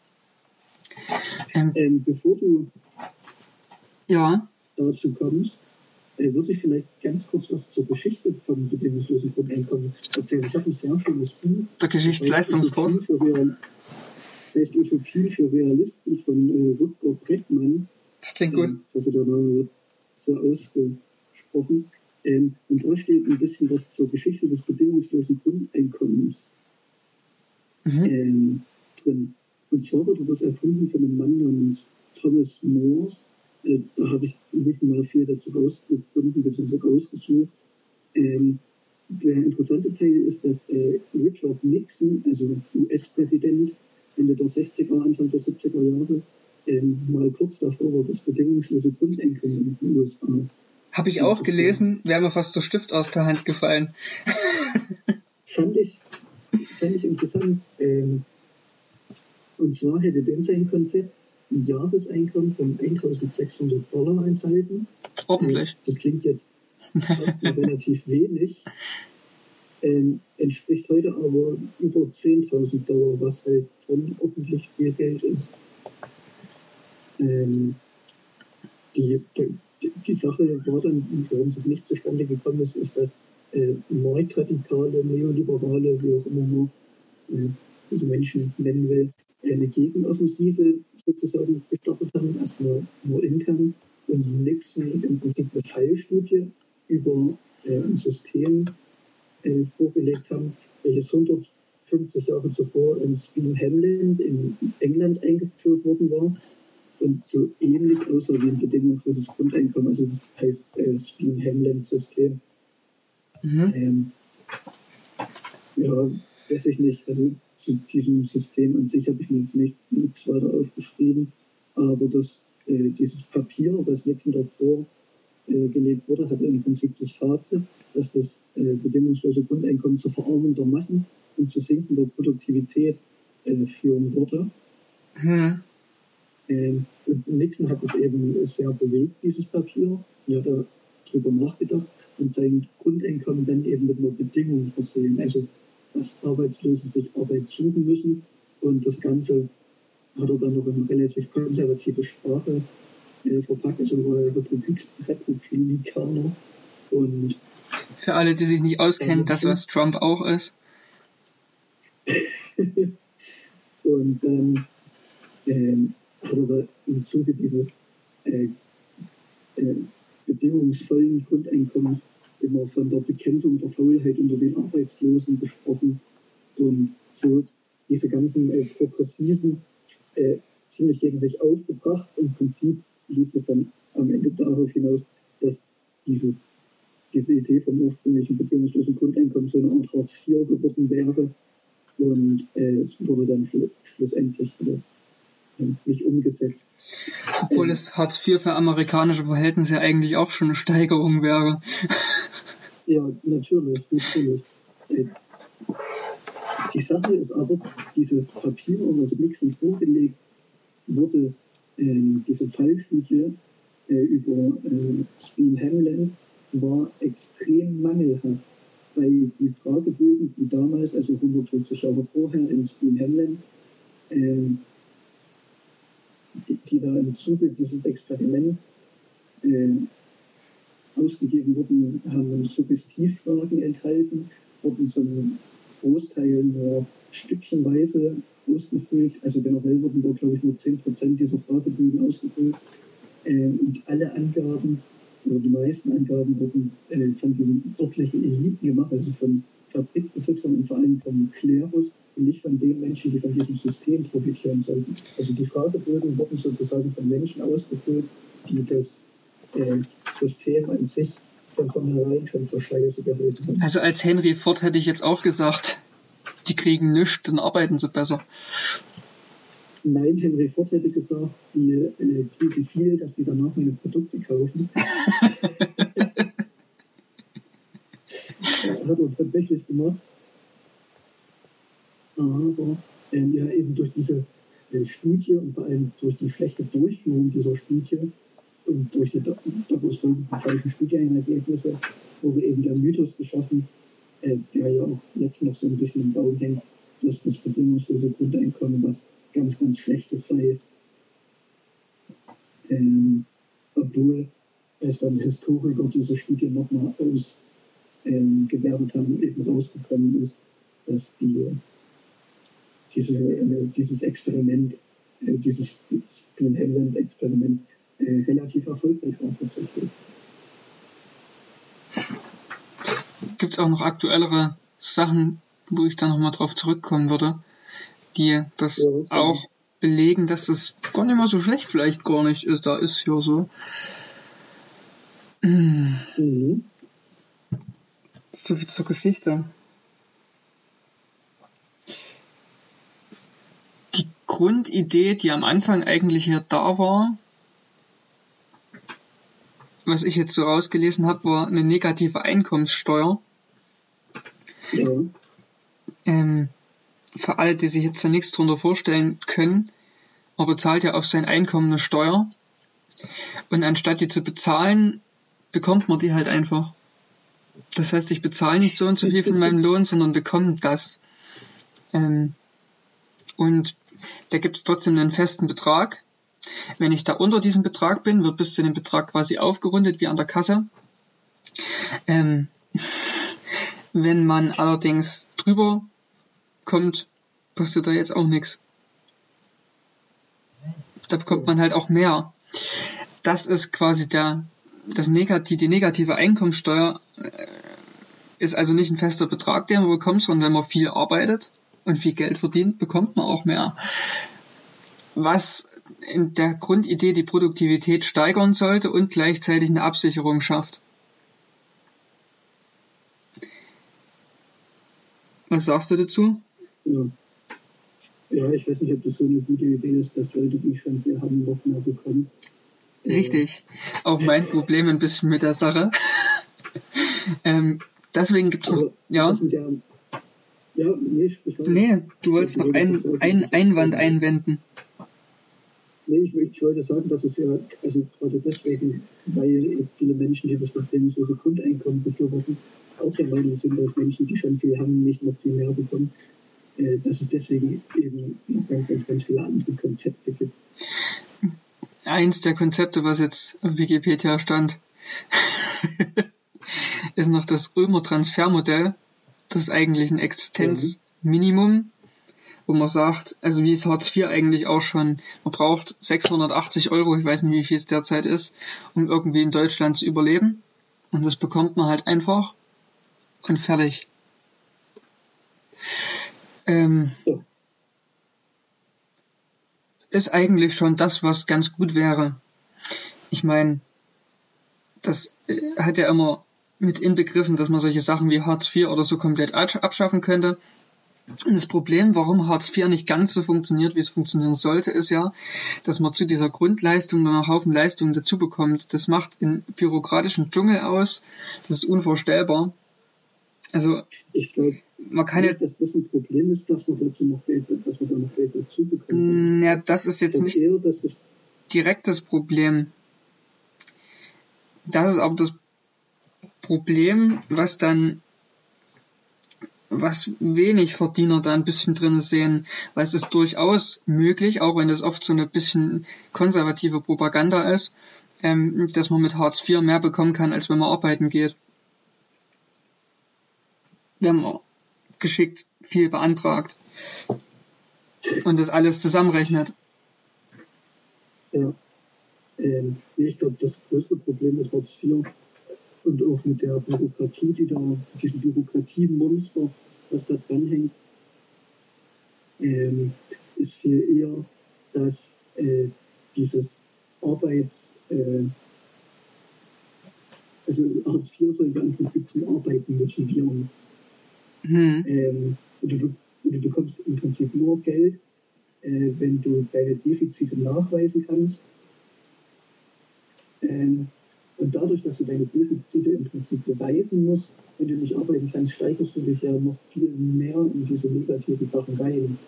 Ähm, ähm, bevor du ja. dazu kommst, äh, würde ich vielleicht ganz kurz was zur Geschichte vom bedingungslosen Grundeinkommen erzählen. Ich habe ein sehr schönes Buch. Der Geschichtsleistungskurs. Das heißt Utopie für Realisten von äh, Rutger Breckmann. Das klingt gut. Ich hoffe, der Name wird so ausgesprochen. Ähm, und da steht ein bisschen was zur Geschichte des bedingungslosen Grundeinkommens mhm. ähm, drin. Und zwar wurde das erfunden von einem Mann namens Thomas Morse. Äh, da habe ich nicht mal viel dazu rausgefunden bzw. rausgesucht. Ähm, der interessante Teil ist, dass äh, Richard Nixon, also US-Präsident Ende der 60er, Anfang der 70er Jahre, ähm, mal kurz davor war das bedingungslose Grundeinkommen in den USA. Habe ich auch gelesen, wäre mir fast der Stift aus der Hand gefallen. fand, ich, fand ich interessant. Ähm, und zwar hätte denn sein Konzept ein Jahreseinkommen von 1600 Dollar enthalten. Ordentlich. Das klingt jetzt relativ wenig. Ähm, entspricht heute aber über 10.000 Dollar, was halt schon ordentlich viel Geld ist. Ähm, die, die, Sache war dann, warum das nicht zustande gekommen ist, ist, dass äh, Marktradikale, Neoliberale, wie auch immer man äh, diese Menschen nennen will, eine Gegenoffensive sozusagen gestartet haben, erstmal nur intern und Nixon im Prinzip eine Fallstudie über äh, ein System äh, vorgelegt haben, welches 150 Jahre zuvor in Speen Hamland in England eingeführt worden war und so ähnlich aussah wie eine Bedingung für das Grundeinkommen. Also das heißt äh, Speen Hamland System. Mhm. Ähm, ja, weiß ich nicht. Also zu diesem System an sich habe ich mir jetzt nicht nichts weiter aufgeschrieben, aber das, äh, dieses Papier, das Nixon davor äh, gelegt wurde, hatte im Prinzip das Fazit, dass das äh, bedingungslose Grundeinkommen zur Verarmung der Massen und zu sinkender Produktivität äh, führen würde. Hm. Ähm, und Nixon hat es eben sehr bewegt, dieses Papier. Er hat darüber nachgedacht und sein Grundeinkommen dann eben mit einer Bedingung versehen. Also dass Arbeitslose sich Arbeit suchen müssen. Und das Ganze hat er dann noch in relativ konservative Sprache äh, verpackt, also war er Republik Republikaner. Und für alle, die sich nicht auskennen, das was Trump auch ist. Und dann ähm, hat er im Zuge dieses äh, äh, bedingungsvollen Grundeinkommens immer von der Bekämpfung der Faulheit unter den Arbeitslosen gesprochen und so diese ganzen äh, progressiven äh, ziemlich gegen sich aufgebracht. Im Prinzip lief es dann am Ende darauf hinaus, dass dieses, diese Idee vom ursprünglichen bedingungslosen Grundeinkommen so eine Art Hartz IV geworden wäre und äh, es wurde dann schlu schlussendlich wieder nicht umgesetzt. Obwohl ähm, es Hartz IV für amerikanische Verhältnisse eigentlich auch schon eine Steigerung wäre. ja, natürlich, natürlich. Die Sache ist aber, dieses Papier, was Nixon vorgelegt wurde, äh, diese Fallstudie äh, über äh, Speen Hamlin war extrem mangelhaft, weil die Fragebögen, die damals, also 150 Jahre vorher in Speen Hamlin, äh, die, die, da im Zuge dieses Experiments äh, ausgegeben wurden, haben Suggestivfragen enthalten, wurden zum Großteil nur stückchenweise ausgefüllt. Also generell wurden da, glaube ich, nur 10% dieser Fragebögen ausgefüllt. Äh, und alle Angaben, oder die meisten Angaben wurden äh, von diesen örtlichen Eliten gemacht, also von Fabrikbesitzern und vor allem vom Klerus und nicht von den Menschen, die von diesem System profitieren sollten. Also die Fragebögen wurden sozusagen von Menschen ausgefüllt, die das äh, System an sich von vornherein schon für Scheiße gehalten haben. Also als Henry Ford hätte ich jetzt auch gesagt, die kriegen nichts, dann arbeiten sie besser. Nein, Henry Ford hätte gesagt, die äh, kriegen viel, dass die danach meine Produkte kaufen. hat er tatsächlich gemacht. Aber ähm, ja, eben durch diese äh, Studie und vor allem durch die schlechte Durchführung dieser Studie und durch die daraus folgenden Studienergebnisse wurde eben der Mythos geschaffen, äh, der ja auch jetzt noch so ein bisschen im Baum hängt, dass das bedingungslose Grundeinkommen was ganz, ganz Schlechtes sei. Ähm, obwohl es dann Historiker diese Studie nochmal ausgewertet ähm, haben und eben rausgekommen ist, dass die, diese, äh, dieses Experiment, äh, dieses Spin Hamland-Experiment äh, relativ erfolgreich war tatsächlich. Gibt es auch noch aktuellere Sachen, wo ich da nochmal drauf zurückkommen würde, die das ja, auch belegen, dass das gar nicht mal so schlecht vielleicht gar nicht ist. Da ist ja so. Mhm. So viel zur Geschichte. Grundidee, die am Anfang eigentlich hier da war, was ich jetzt so rausgelesen habe, war eine negative Einkommenssteuer. Ja. Ähm, für alle, die sich jetzt da nichts drunter vorstellen können, aber zahlt ja auf sein Einkommen eine Steuer. Und anstatt die zu bezahlen, bekommt man die halt einfach. Das heißt, ich bezahle nicht so und so viel von meinem Lohn, sondern bekomme das. Ähm, und da gibt es trotzdem einen festen Betrag. Wenn ich da unter diesem Betrag bin, wird bis zu dem Betrag quasi aufgerundet wie an der Kasse. Ähm, wenn man allerdings drüber kommt, passiert da jetzt auch nichts. Da bekommt man halt auch mehr. Das ist quasi der, das Negativ, die negative Einkommensteuer äh, ist also nicht ein fester Betrag, den man bekommt, sondern wenn man viel arbeitet und viel Geld verdient, bekommt man auch mehr. Was in der Grundidee die Produktivität steigern sollte und gleichzeitig eine Absicherung schafft. Was sagst du dazu? Ja. ja, ich weiß nicht, ob das so eine gute Idee ist, dass Leute, die schon viel haben, noch mehr bekommen. Richtig. Auch mein Problem ein bisschen mit der Sache. ähm, deswegen gibt es noch. Ja. Der, ja, nee, nee, du wolltest noch einen Einwand einwenden. Nee, ich, ich wollte sagen, dass es ja, also gerade deswegen, weil viele Menschen, die das bedingungslose Grundeinkommen befürworten, auch der Meinung sind, dass Menschen, die schon viel haben, nicht noch viel mehr bekommen, äh, dass es deswegen eben noch ganz, ganz, ganz viele andere Konzepte gibt. Eins der Konzepte, was jetzt auf Wikipedia stand, ist noch das Römer Transfermodell. Das ist eigentlich ein Existenzminimum, wo man sagt, also wie es Hartz IV eigentlich auch schon, man braucht 680 Euro, ich weiß nicht, wie viel es derzeit ist, um irgendwie in Deutschland zu überleben. Und das bekommt man halt einfach und fertig. Ähm, ist eigentlich schon das, was ganz gut wäre. Ich meine, das äh, hat ja immer mit inbegriffen, dass man solche Sachen wie Hartz IV oder so komplett abschaffen könnte. Und das Problem, warum Hartz IV nicht ganz so funktioniert, wie es funktionieren sollte, ist ja, dass man zu dieser Grundleistung dann noch Haufen Leistungen dazu bekommt. Das macht in bürokratischen Dschungel aus. Das ist unvorstellbar. Also, ich glaube, man kann ja, dass das ein Problem ist, dass man dazu noch Geld, dass man da noch Geld dazu bekommt. Ja, das ist jetzt nicht eher, direkt das Problem. Das ist aber das Problem, was dann was wenig Verdiener da ein bisschen drin sehen, weil es ist durchaus möglich, auch wenn das oft so eine bisschen konservative Propaganda ist, ähm, dass man mit Hartz IV mehr bekommen kann, als wenn man arbeiten geht. Wenn man geschickt viel beantragt und das alles zusammenrechnet. Ja. Ähm, ich glaube, das größte Problem mit Hartz IV und auch mit der Bürokratie, die da, diesem Bürokratiemonster, was da dranhängt, ähm, ist viel eher, dass äh, dieses Arbeits, äh, also Hartz IV soll ja im Prinzip zum Arbeiten motivieren. Mhm. Ähm, und du, du, bekommst im Prinzip nur Geld, äh, wenn du deine Defizite nachweisen kannst. Ähm, und dadurch, dass du deine Defizite im Prinzip beweisen musst, wenn du nicht arbeiten kannst, steigerst du dich ja noch viel mehr in diese negativen Sachen rein.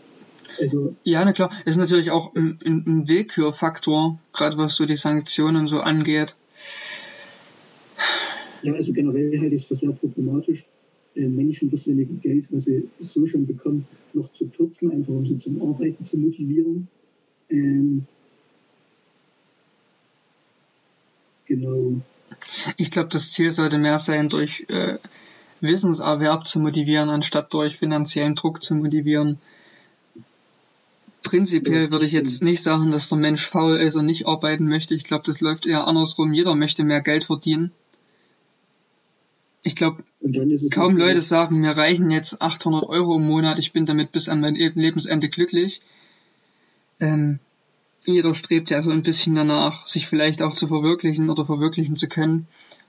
Also, ja, na klar, ist natürlich auch ein, ein Willkürfaktor, gerade was so die Sanktionen so angeht. Ja, also generell halte ich es für sehr problematisch, äh, Menschen das wenige Geld, was sie so schon bekommen, noch zu kürzen, einfach um sie zum Arbeiten zu motivieren. Ähm, Genau. Ich glaube, das Ziel sollte mehr sein, durch äh, Wissenserwerb zu motivieren, anstatt durch finanziellen Druck zu motivieren. Prinzipiell würde ich jetzt nicht sagen, dass der Mensch faul ist und nicht arbeiten möchte. Ich glaube, das läuft eher andersrum. Jeder möchte mehr Geld verdienen. Ich glaube, kaum Leute sagen, mir reichen jetzt 800 Euro im Monat, ich bin damit bis an mein Lebensende glücklich. Ähm, jeder strebt ja so ein bisschen danach, sich vielleicht auch zu verwirklichen oder verwirklichen zu können.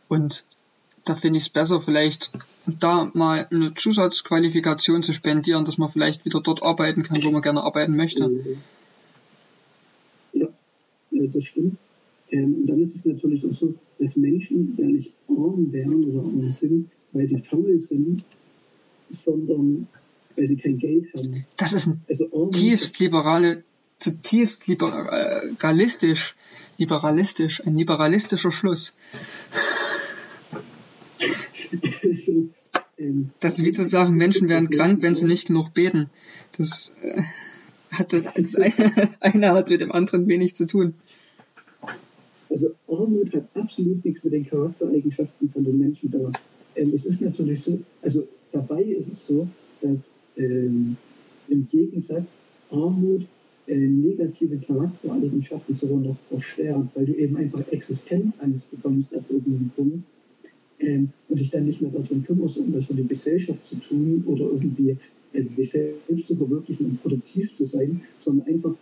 Und da finde ich es besser, vielleicht da mal eine Zusatzqualifikation zu spendieren, dass man vielleicht wieder dort arbeiten kann, wo man gerne arbeiten möchte. Ja, das stimmt. Ähm, und dann ist es natürlich auch so, dass Menschen ja nicht arm wären oder arm sind, weil sie faul sind, sondern weil sie kein Geld haben. Das ist ein also tiefst liberale zutiefst liberalistisch, liberalistisch, ein liberalistischer Schluss. Das ist wie zu sagen, Menschen werden krank, wenn sie nicht genug beten. Das äh, hat das, das eine, hat mit dem anderen wenig zu tun. Also Armut hat absolut nichts mit den Charaktereigenschaften von den Menschen da. Ähm, es ist natürlich so, also dabei ist es so, dass ähm, im Gegensatz Armut äh, negative Charaktereigenschaften sogar noch verstärkt, weil du eben einfach Existenzangst bekommst ab irgendeinem Punkt ähm, und dich dann nicht mehr darum kümmerst, irgendwas für die Gesellschaft zu tun oder irgendwie äh, dich selbst zu verwirklichen und produktiv zu sein, sondern einfach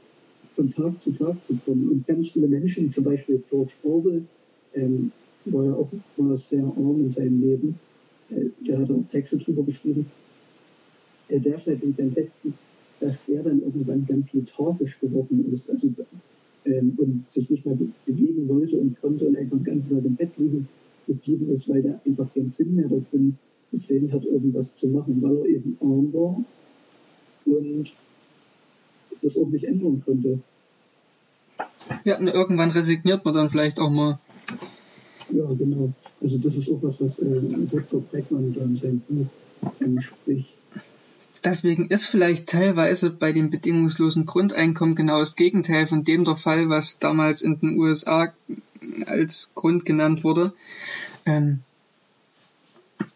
von Tag zu Tag zu kommen. Und ganz viele Menschen, zum Beispiel George Orwell, ähm, war ja auch war sehr arm in seinem Leben. Äh, der hat auch Texte drüber geschrieben. Äh, der schreibt in seinen Texten, dass der dann irgendwann ganz lethargisch geworden ist also, ähm, und sich nicht mehr bewegen wollte und konnte und einfach ganz lange im Bett liegen geblieben ist, weil der einfach keinen Sinn mehr da drin gesehen hat, irgendwas zu machen, weil er eben arm war und das auch nicht ändern konnte. Ja, und irgendwann resigniert man dann vielleicht auch mal. Ja, genau. Also das ist auch was, was äh, Dr. Beckmann da in seinem Buch ähm, spricht Deswegen ist vielleicht teilweise bei dem bedingungslosen Grundeinkommen genau das Gegenteil von dem der Fall, was damals in den USA als Grund genannt wurde, ähm,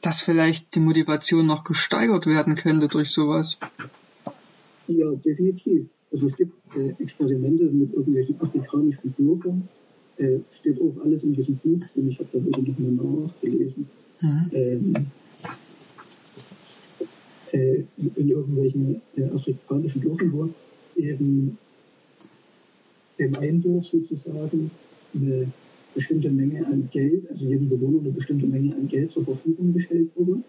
dass vielleicht die Motivation noch gesteigert werden könnte durch sowas. Ja, definitiv. Also es gibt äh, Experimente mit irgendwelchen afrikanischen Bürgern. Äh, steht auch alles in diesem Buch und ich habe da heute noch mal nachgelesen. Mhm. Ähm, äh, in irgendwelchen äh, afrikanischen Dörfern, wo eben dem Eindorf sozusagen eine bestimmte Menge an Geld, also jedem Bewohner eine bestimmte Menge an Geld zur Verfügung gestellt wurde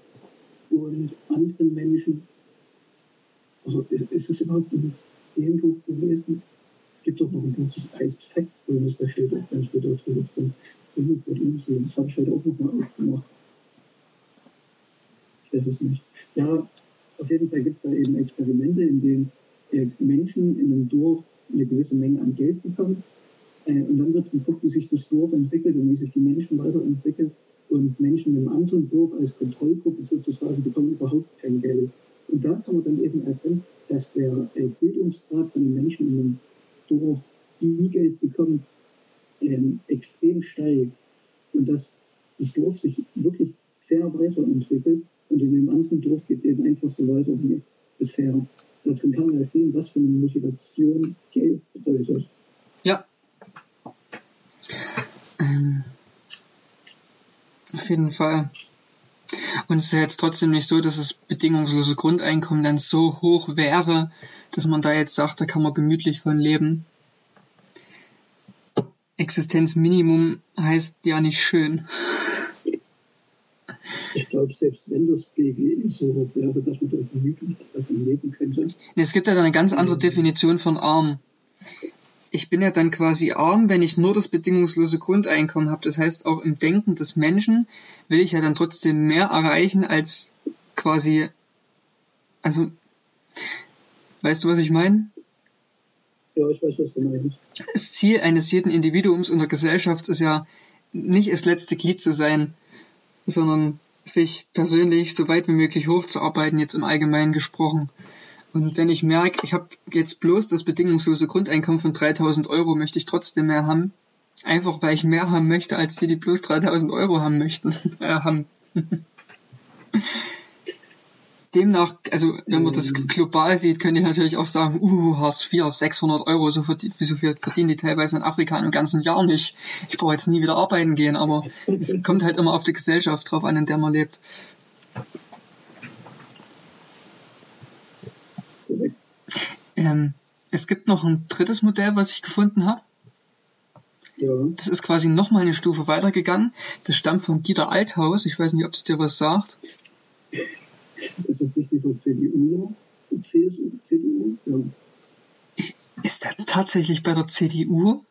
und anderen Menschen, also ist es überhaupt ein Ehendruck gewesen? Es gibt doch noch ein Buch, das heißt Fact, und da steht auch ganz bedeutet drin, das habe ich halt auch nochmal aufgemacht. Ich weiß es nicht. Ja, auf jeden Fall gibt es da eben Experimente, in denen äh, Menschen in einem Dorf eine gewisse Menge an Geld bekommen. Äh, und dann wird geguckt, wie sich das Dorf entwickelt und wie sich die Menschen weiterentwickeln. Und Menschen im anderen Dorf als Kontrollgruppe sozusagen bekommen überhaupt kein Geld. Und da kann man dann eben erkennen, dass der äh, Bildungsgrad von den Menschen in einem Dorf, die Geld bekommen, ähm, extrem steigt. Und dass das Dorf sich wirklich sehr weiterentwickelt und in dem anderen Dorf geht es eben einfach so weiter wie bisher. Darin kann man ja sehen, was für eine Motivation Geld bedeutet. Ja. Ähm, auf jeden Fall. Und es ist ja jetzt trotzdem nicht so, dass das bedingungslose Grundeinkommen dann so hoch wäre, dass man da jetzt sagt, da kann man gemütlich von leben. Existenzminimum heißt ja nicht schön ich glaube, selbst wenn das BGE so wäre, dass man da gemütlich davon leben könnte. Es gibt ja dann eine ganz andere Definition von arm. Ich bin ja dann quasi arm, wenn ich nur das bedingungslose Grundeinkommen habe. Das heißt, auch im Denken des Menschen will ich ja dann trotzdem mehr erreichen als quasi, also, weißt du, was ich meine? Ja, ich weiß, was du meinst. Das Ziel eines jeden Individuums in der Gesellschaft ist ja nicht das letzte Glied zu sein, sondern sich persönlich so weit wie möglich hochzuarbeiten, jetzt im Allgemeinen gesprochen. Und wenn ich merke, ich habe jetzt bloß das bedingungslose Grundeinkommen von 3000 Euro, möchte ich trotzdem mehr haben. Einfach weil ich mehr haben möchte, als die, die bloß 3000 Euro haben möchten. Äh, haben. demnach, also wenn man das ähm. global sieht, könnte ich natürlich auch sagen, uh, Hartz IV, 600 Euro, so, verdien, so viel verdienen die teilweise in Afrika im ganzen Jahr nicht. Ich brauche jetzt nie wieder arbeiten gehen, aber es kommt halt immer auf die Gesellschaft drauf an, in der man lebt. Ähm, es gibt noch ein drittes Modell, was ich gefunden habe. Ja. Das ist quasi nochmal eine Stufe weitergegangen. Das stammt von Dieter Althaus. Ich weiß nicht, ob es dir was sagt. Ist das nicht so CDU, CSU, CDU? Ja. Ist der tatsächlich bei der CDU?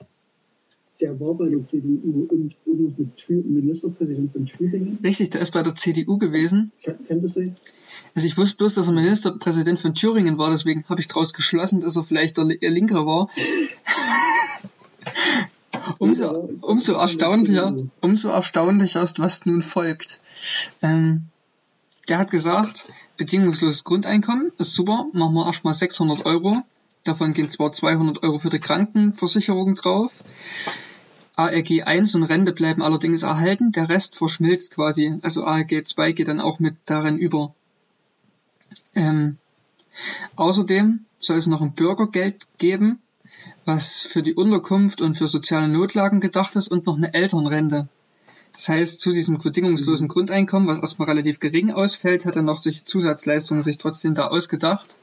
Der war bei der CDU und irgendwas mit Thür Ministerpräsident von Thüringen. Richtig, der ist bei der CDU gewesen. Das sein? Also ich wusste bloß, dass er Ministerpräsident von Thüringen war, deswegen habe ich daraus geschlossen, dass er vielleicht der Linker war. umso, umso erstaunlicher, umso erstaunlicher ist, was nun folgt. Ähm, der hat gesagt, bedingungsloses Grundeinkommen ist super, machen wir erstmal 600 Euro. Davon gehen zwar 200 Euro für die Krankenversicherung drauf. ARG 1 und Rente bleiben allerdings erhalten, der Rest verschmilzt quasi. Also ARG 2 geht dann auch mit darin über. Ähm, außerdem soll es noch ein Bürgergeld geben, was für die Unterkunft und für soziale Notlagen gedacht ist und noch eine Elternrente. Das heißt, zu diesem bedingungslosen Grundeinkommen, was erstmal relativ gering ausfällt, hat er noch sich Zusatzleistungen sich trotzdem da ausgedacht.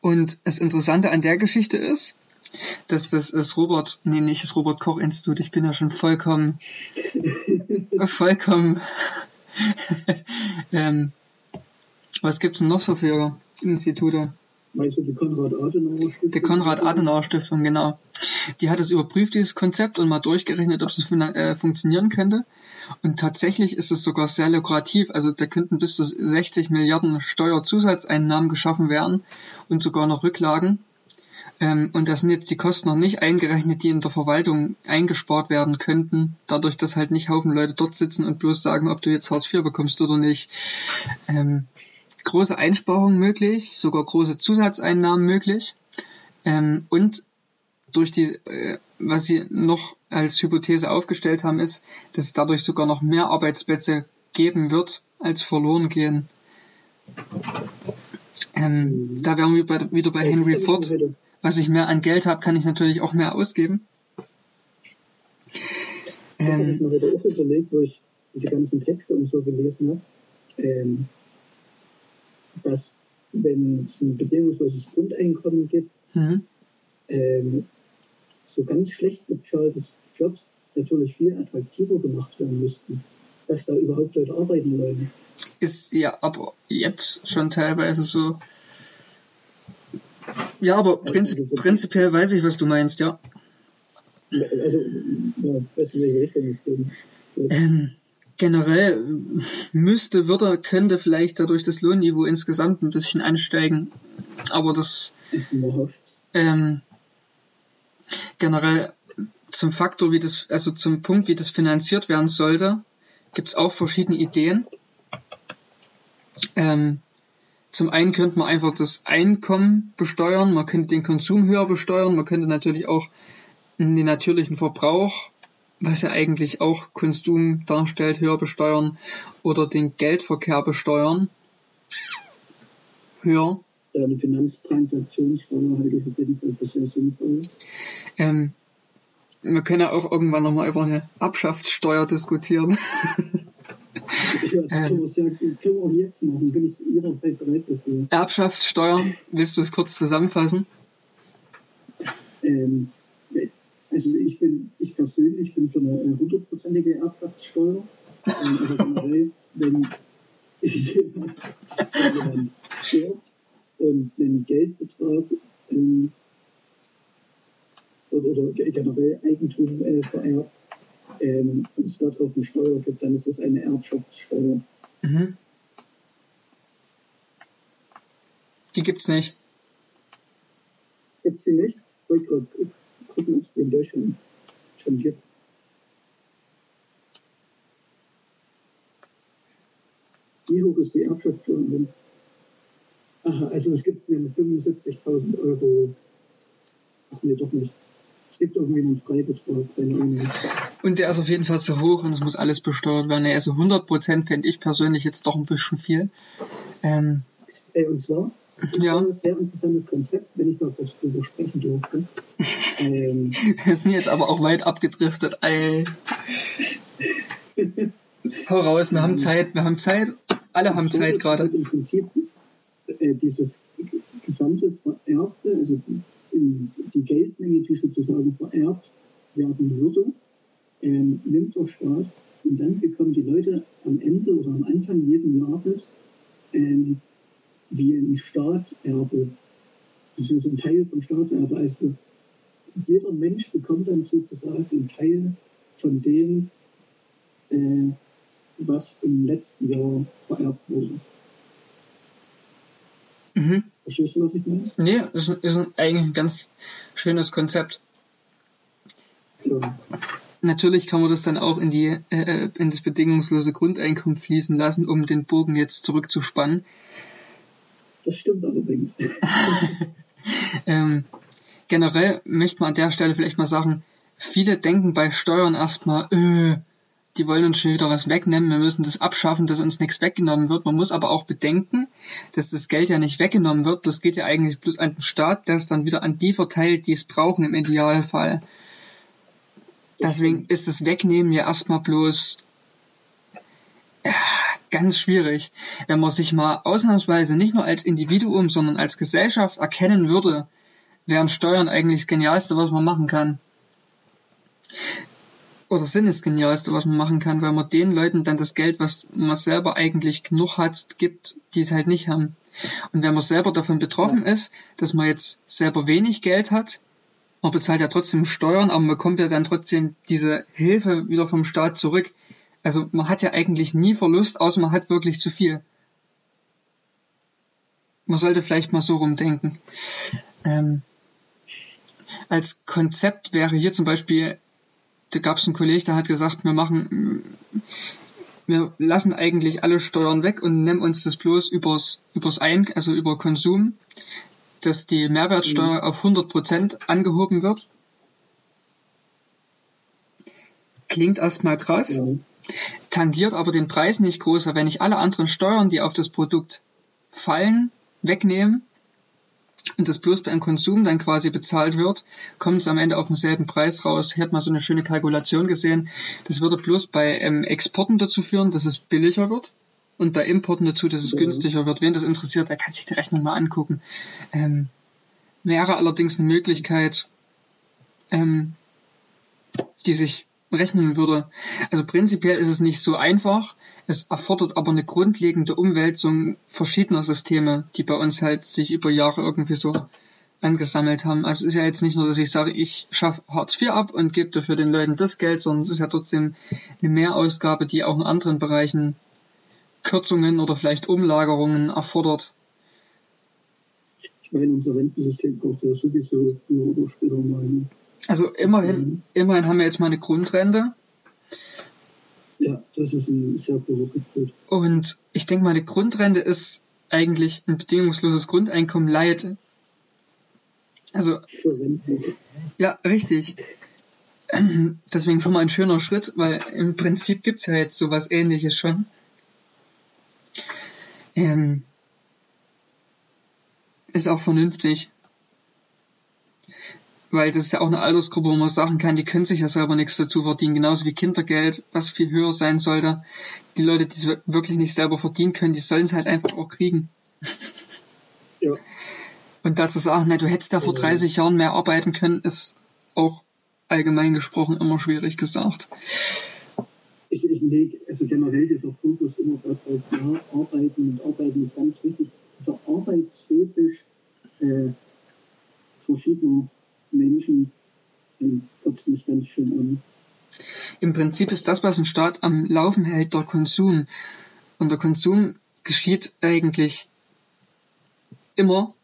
Und das Interessante an der Geschichte ist, dass das ist Robert, nee, nicht das Robert Koch Institut, ich bin ja schon vollkommen, vollkommen, ähm, was gibt's denn noch so für Institute? Meinst du die Konrad-Adenauer-Stiftung? Konrad-Adenauer-Stiftung, genau. Die hat es überprüft, dieses Konzept, und mal durchgerechnet, ob es äh, funktionieren könnte. Und tatsächlich ist es sogar sehr lukrativ. Also da könnten bis zu 60 Milliarden Steuerzusatzeinnahmen geschaffen werden und sogar noch Rücklagen. Ähm, und da sind jetzt die Kosten noch nicht eingerechnet, die in der Verwaltung eingespart werden könnten, dadurch, dass halt nicht Haufen Leute dort sitzen und bloß sagen, ob du jetzt Hartz IV bekommst oder nicht. Ähm, große Einsparungen möglich, sogar große Zusatzeinnahmen möglich. Ähm, und durch die, äh, was sie noch als Hypothese aufgestellt haben, ist, dass es dadurch sogar noch mehr Arbeitsplätze geben wird, als verloren gehen. Ähm, da wären wir bei, wieder bei Henry Ford. Was ich mehr an Geld habe, kann ich natürlich auch mehr ausgeben. Ich habe ähm, mir auch überlegt, wo ich diese ganzen Texte und so gelesen habe, ähm, dass wenn es ein bedingungsloses Grundeinkommen gibt, mhm. ähm, so ganz schlecht bezahlte Jobs natürlich viel attraktiver gemacht werden müssten, dass da überhaupt Leute arbeiten wollen. Ist ja aber jetzt schon teilweise so. Ja, aber prinzip also, prinzipiell weiß ich, was du meinst, ja. Also, ja, weiß in welche Richtung es geht. Ähm, generell müsste, würde, könnte vielleicht dadurch das Lohnniveau insgesamt ein bisschen ansteigen. Aber das ähm, generell zum Faktor, wie das, also zum Punkt, wie das finanziert werden sollte, gibt es auch verschiedene Ideen. Ähm, zum einen könnte man einfach das Einkommen besteuern, man könnte den Konsum höher besteuern, man könnte natürlich auch den natürlichen Verbrauch, was ja eigentlich auch Konsum darstellt, höher besteuern oder den Geldverkehr besteuern. Höher. Ja, die Finanztransaktionssteuer halte ich auf jeden Fall für sehr sinnvoll. Ähm, wir können ja auch irgendwann nochmal über eine Abschaftssteuer diskutieren. Ja, das ähm, können wir auch jetzt machen, bin ich jederzeit bereit dafür. Erbschaftssteuer, willst du es kurz zusammenfassen? Ähm, also ich bin, ich persönlich bin für eine hundertprozentige Erbschaftssteuer. Ähm, also generell, wenn jemand, jemand stirbt und einen Geldbetrag ähm, oder, oder generell Eigentum äh, vererbt, ähm, und es darauf eine Steuer gibt, dann ist es eine Erbschaftssteuer. Mhm. Die gibt's nicht. Gibt's die nicht? Ich wollte gerade gucken, ob es die in Deutschland schon gibt. Wie hoch ist die Erbschaftssteuer? Aha, also es gibt eine 75.000 Euro. Ach nee, doch nicht. Es gibt irgendwie einen Freibetrag, keine Ahnung. Und der ist auf jeden Fall zu hoch und es muss alles besteuert werden. Also 100% fände ich persönlich jetzt doch ein bisschen viel. Ähm, und zwar, ja. ein sehr interessantes Konzept, wenn ich mal kurz drüber sprechen durfte. ähm, Wir sind jetzt aber auch weit abgedriftet. Ey. Hau raus, wir haben Zeit, wir haben Zeit. Alle haben Zeit gerade. Im Prinzip ist äh, dieses gesamte Vererbte, also die, die Geldmenge, die sozusagen vererbt werden würde, ähm, nimmt der Staat und dann bekommen die Leute am Ende oder am Anfang jeden Jahres ähm, wie ein Staatserbe. Das ist ein Teil vom Staatserbe. Also jeder Mensch bekommt dann sozusagen einen Teil von dem, äh, was im letzten Jahr vererbt wurde. Mhm. Verstehst du, was ich meine? Nee, ist, ist eigentlich ein ganz schönes Konzept. Ja. Natürlich kann man das dann auch in die äh, in das bedingungslose Grundeinkommen fließen lassen, um den Bogen jetzt zurückzuspannen. Das stimmt allerdings. ähm, generell möchte man an der Stelle vielleicht mal sagen, viele denken bei Steuern erstmal, äh, die wollen uns schon wieder was wegnehmen, wir müssen das abschaffen, dass uns nichts weggenommen wird. Man muss aber auch bedenken, dass das Geld ja nicht weggenommen wird, das geht ja eigentlich bloß an den Staat, der es dann wieder an die verteilt, die es brauchen im Idealfall. Deswegen ist das Wegnehmen ja erstmal bloß ja, ganz schwierig. Wenn man sich mal ausnahmsweise nicht nur als Individuum, sondern als Gesellschaft erkennen würde, wären Steuern eigentlich das Genialste, was man machen kann. Oder sind das Genialste, was man machen kann, weil man den Leuten dann das Geld, was man selber eigentlich genug hat, gibt, die es halt nicht haben. Und wenn man selber davon betroffen ist, dass man jetzt selber wenig Geld hat, man bezahlt ja trotzdem Steuern, aber man bekommt ja dann trotzdem diese Hilfe wieder vom Staat zurück. Also man hat ja eigentlich nie Verlust, außer man hat wirklich zu viel. Man sollte vielleicht mal so rumdenken. Ähm, als Konzept wäre hier zum Beispiel, da gab es einen Kollegen, der hat gesagt, wir machen, wir lassen eigentlich alle Steuern weg und nehmen uns das bloß übers, übers Ein, also über Konsum dass die Mehrwertsteuer mhm. auf 100% angehoben wird. Klingt erstmal krass, ja. tangiert aber den Preis nicht größer, wenn ich alle anderen Steuern, die auf das Produkt Fallen wegnehmen und das bloß beim Konsum dann quasi bezahlt wird, kommt es am Ende auf denselben Preis raus. Ich habe mal so eine schöne Kalkulation gesehen. Das würde bloß bei ähm, Exporten dazu führen, dass es billiger wird und bei Importen dazu, dass es mhm. günstiger wird. Wen das interessiert, der kann sich die Rechnung mal angucken. Ähm, wäre allerdings eine Möglichkeit, ähm, die sich rechnen würde. Also prinzipiell ist es nicht so einfach. Es erfordert aber eine grundlegende Umwälzung verschiedener Systeme, die bei uns halt sich über Jahre irgendwie so angesammelt haben. Also es ist ja jetzt nicht nur, dass ich sage, ich schaffe Hartz IV ab und gebe dafür den Leuten das Geld, sondern es ist ja trotzdem eine Mehrausgabe, die auch in anderen Bereichen Kürzungen oder vielleicht Umlagerungen erfordert. Ich meine, unser Rentensystem braucht ja sowieso früher oder später mal. Also immerhin, mhm. immerhin haben wir jetzt mal eine Grundrente. Ja, das ist ein sehr großer Kritikpunkt. Und ich denke mal, eine Grundrente ist eigentlich ein bedingungsloses Grundeinkommen leid. Also. Ja, richtig. Deswegen schon mal ein schöner Schritt, weil im Prinzip gibt's ja jetzt sowas ähnliches schon. Ähm, ist auch vernünftig weil das ist ja auch eine Altersgruppe, wo man sagen kann, die können sich ja selber nichts dazu verdienen, genauso wie Kindergeld, was viel höher sein sollte. Die Leute, die es wirklich nicht selber verdienen können, die sollen es halt einfach auch kriegen. Ja. Und dazu sagen, na, du hättest da vor 30 Jahren mehr arbeiten können, ist auch allgemein gesprochen immer schwierig gesagt. Ich, ich lege, also generell dieser Fokus immer darauf, ja, arbeiten und arbeiten ist ganz wichtig. Dieser Arbeitsfetisch äh, verschiedener Menschen kotzt mich ganz schön an. Im Prinzip ist das, was ein Staat am Laufen hält, der Konsum. Und der Konsum geschieht eigentlich immer,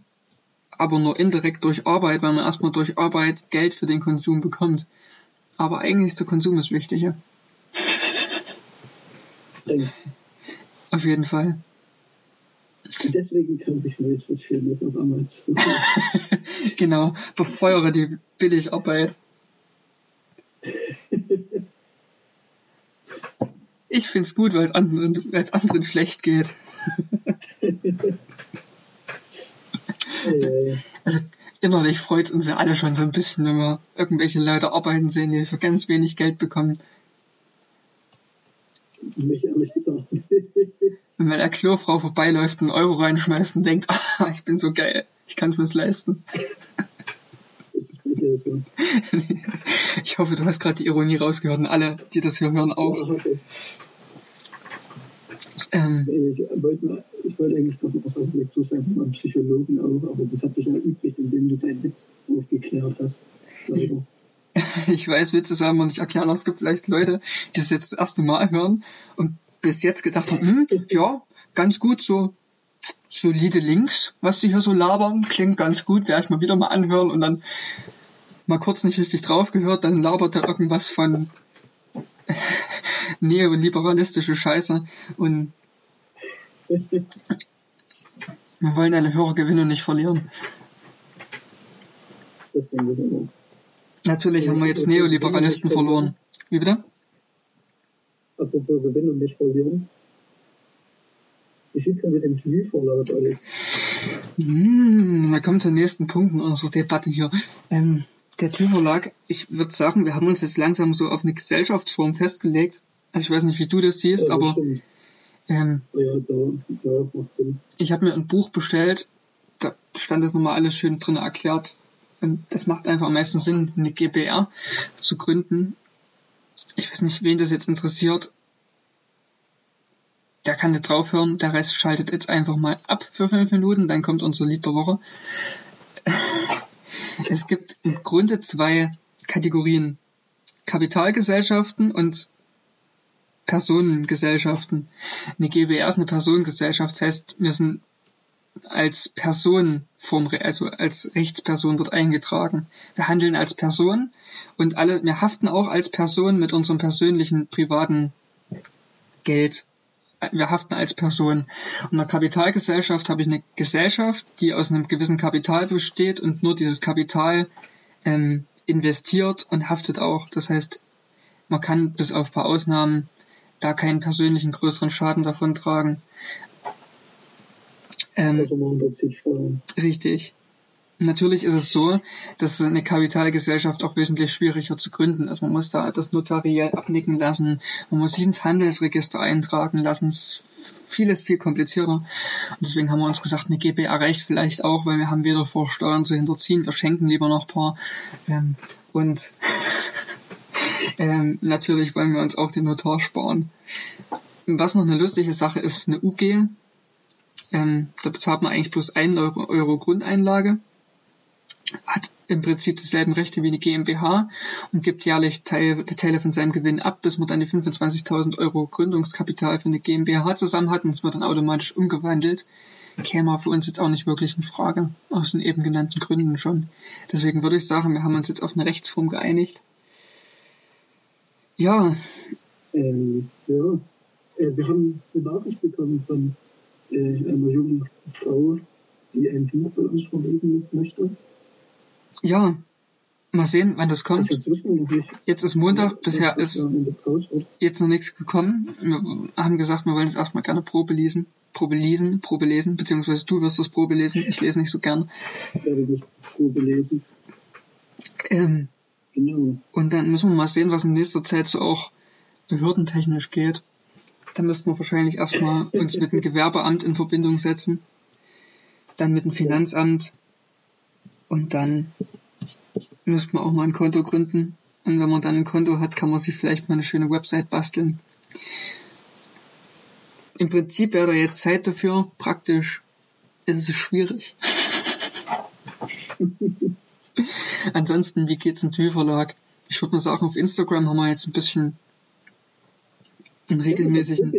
aber nur indirekt durch Arbeit, weil man erstmal durch Arbeit Geld für den Konsum bekommt. Aber eigentlich ist der Konsum das Wichtige. Auf jeden Fall. Deswegen kaufe ich mir jetzt was Schönes auf Amazon. genau, befeuere die Billigarbeit. Ich find's gut, weil es anderen, weil's anderen schlecht geht. also innerlich freut's uns ja alle schon so ein bisschen, wenn wir irgendwelche Leute arbeiten sehen, die für ganz wenig Geld bekommen. Mich ehrlich gesagt wenn man der Klofrau vorbeiläuft, einen Euro reinschmeißt und denkt, ah, ich bin so geil, ich kann es mir leisten. ich hoffe, du hast gerade die Ironie rausgehört und alle, die das hier hören, auch. Ähm, ich wollte, ich wollte eigentlich noch was dazu sagen von einem Psychologen auch, aber das hat sich ja übrig, indem du deinen Witz aufgeklärt hast. Ich, ich weiß, Witze sagen wir nicht erklären, es gibt vielleicht Leute, die das jetzt das erste Mal hören und bis jetzt gedacht habe, hm, ja, ganz gut, so solide Links, was die hier so labern, klingt ganz gut, werde ich mal wieder mal anhören und dann mal kurz nicht richtig drauf gehört, dann labert er irgendwas von neoliberalistische Scheiße und wir wollen eine höhere Gewinnung nicht verlieren. Natürlich haben wir jetzt Neoliberalisten verloren. Wie bitte? Apropos Gewinn und nicht verlieren. Wie sieht es denn mit dem Terminvorlauf aus? Hm, da kommen zum nächsten Punkt in unserer Debatte hier. Ähm, der Türverlag, ich würde sagen, wir haben uns jetzt langsam so auf eine Gesellschaftsform festgelegt. Also ich weiß nicht, wie du das siehst, ja, das aber ähm, ja, da, da ich habe mir ein Buch bestellt, da stand das nochmal alles schön drin erklärt. Und das macht einfach am meisten Sinn, eine GBR zu gründen ich weiß nicht, wen das jetzt interessiert. Der kann nicht draufhören, der Rest schaltet jetzt einfach mal ab für fünf Minuten, dann kommt unser Lied der Woche. es gibt im Grunde zwei Kategorien. Kapitalgesellschaften und Personengesellschaften. Eine GbR ist eine Personengesellschaft, das heißt, wir sind als Person vom, also als Rechtsperson dort eingetragen. Wir handeln als Person und alle, wir haften auch als Person mit unserem persönlichen privaten Geld. Wir haften als Person. Und in der Kapitalgesellschaft habe ich eine Gesellschaft, die aus einem gewissen Kapital besteht und nur dieses Kapital ähm, investiert und haftet auch. Das heißt, man kann bis auf ein paar Ausnahmen da keinen persönlichen größeren Schaden davon tragen. Ähm, Also. Richtig. Natürlich ist es so, dass eine Kapitalgesellschaft auch wesentlich schwieriger zu gründen ist. Man muss da das notariell abnicken lassen, man muss sich ins Handelsregister eintragen lassen. Es ist vieles viel komplizierter. Und deswegen haben wir uns gesagt, eine GBA reicht vielleicht auch, weil wir haben weder vor, Steuern zu hinterziehen. Wir schenken lieber noch ein paar. Ähm, und ähm, natürlich wollen wir uns auch den Notar sparen. Was noch eine lustige Sache ist, eine UG. Ähm, da bezahlt man eigentlich bloß 1 Euro, Euro Grundeinlage hat im Prinzip dieselben Rechte wie eine GmbH und gibt jährlich Teil, Teile von seinem Gewinn ab, bis man dann die 25.000 Euro Gründungskapital für eine GmbH zusammen hat und es wird dann automatisch umgewandelt. Käme für uns jetzt auch nicht wirklich in Frage, aus den eben genannten Gründen schon. Deswegen würde ich sagen, wir haben uns jetzt auf eine Rechtsform geeinigt. Ja, Ähm, ja, äh, wir haben eine Nachricht bekommen von einer jungen Frau, die ein Buch bei uns verlegen möchte. ja. Mal sehen, wann das kommt. Jetzt ist Montag, bisher ist jetzt noch nichts gekommen. Wir haben gesagt, wir wollen es erstmal gerne Probe lesen. Probe lesen, Probe lesen, beziehungsweise du wirst das Probe lesen. Ich lese nicht so gern. Ich werde das Probe lesen. Ähm, Genau. und dann müssen wir mal sehen, was in nächster Zeit so auch behördentechnisch geht. Da müssten wir wahrscheinlich erstmal uns mit dem Gewerbeamt in Verbindung setzen. Dann mit dem Finanzamt. Und dann müssten wir auch mal ein Konto gründen. Und wenn man dann ein Konto hat, kann man sich vielleicht mal eine schöne Website basteln. Im Prinzip wäre da jetzt Zeit dafür. Praktisch ist es schwierig. Ansonsten, wie geht's im Tü-Verlag? Ich würde mal sagen, auf Instagram haben wir jetzt ein bisschen ein, regelmäßigen,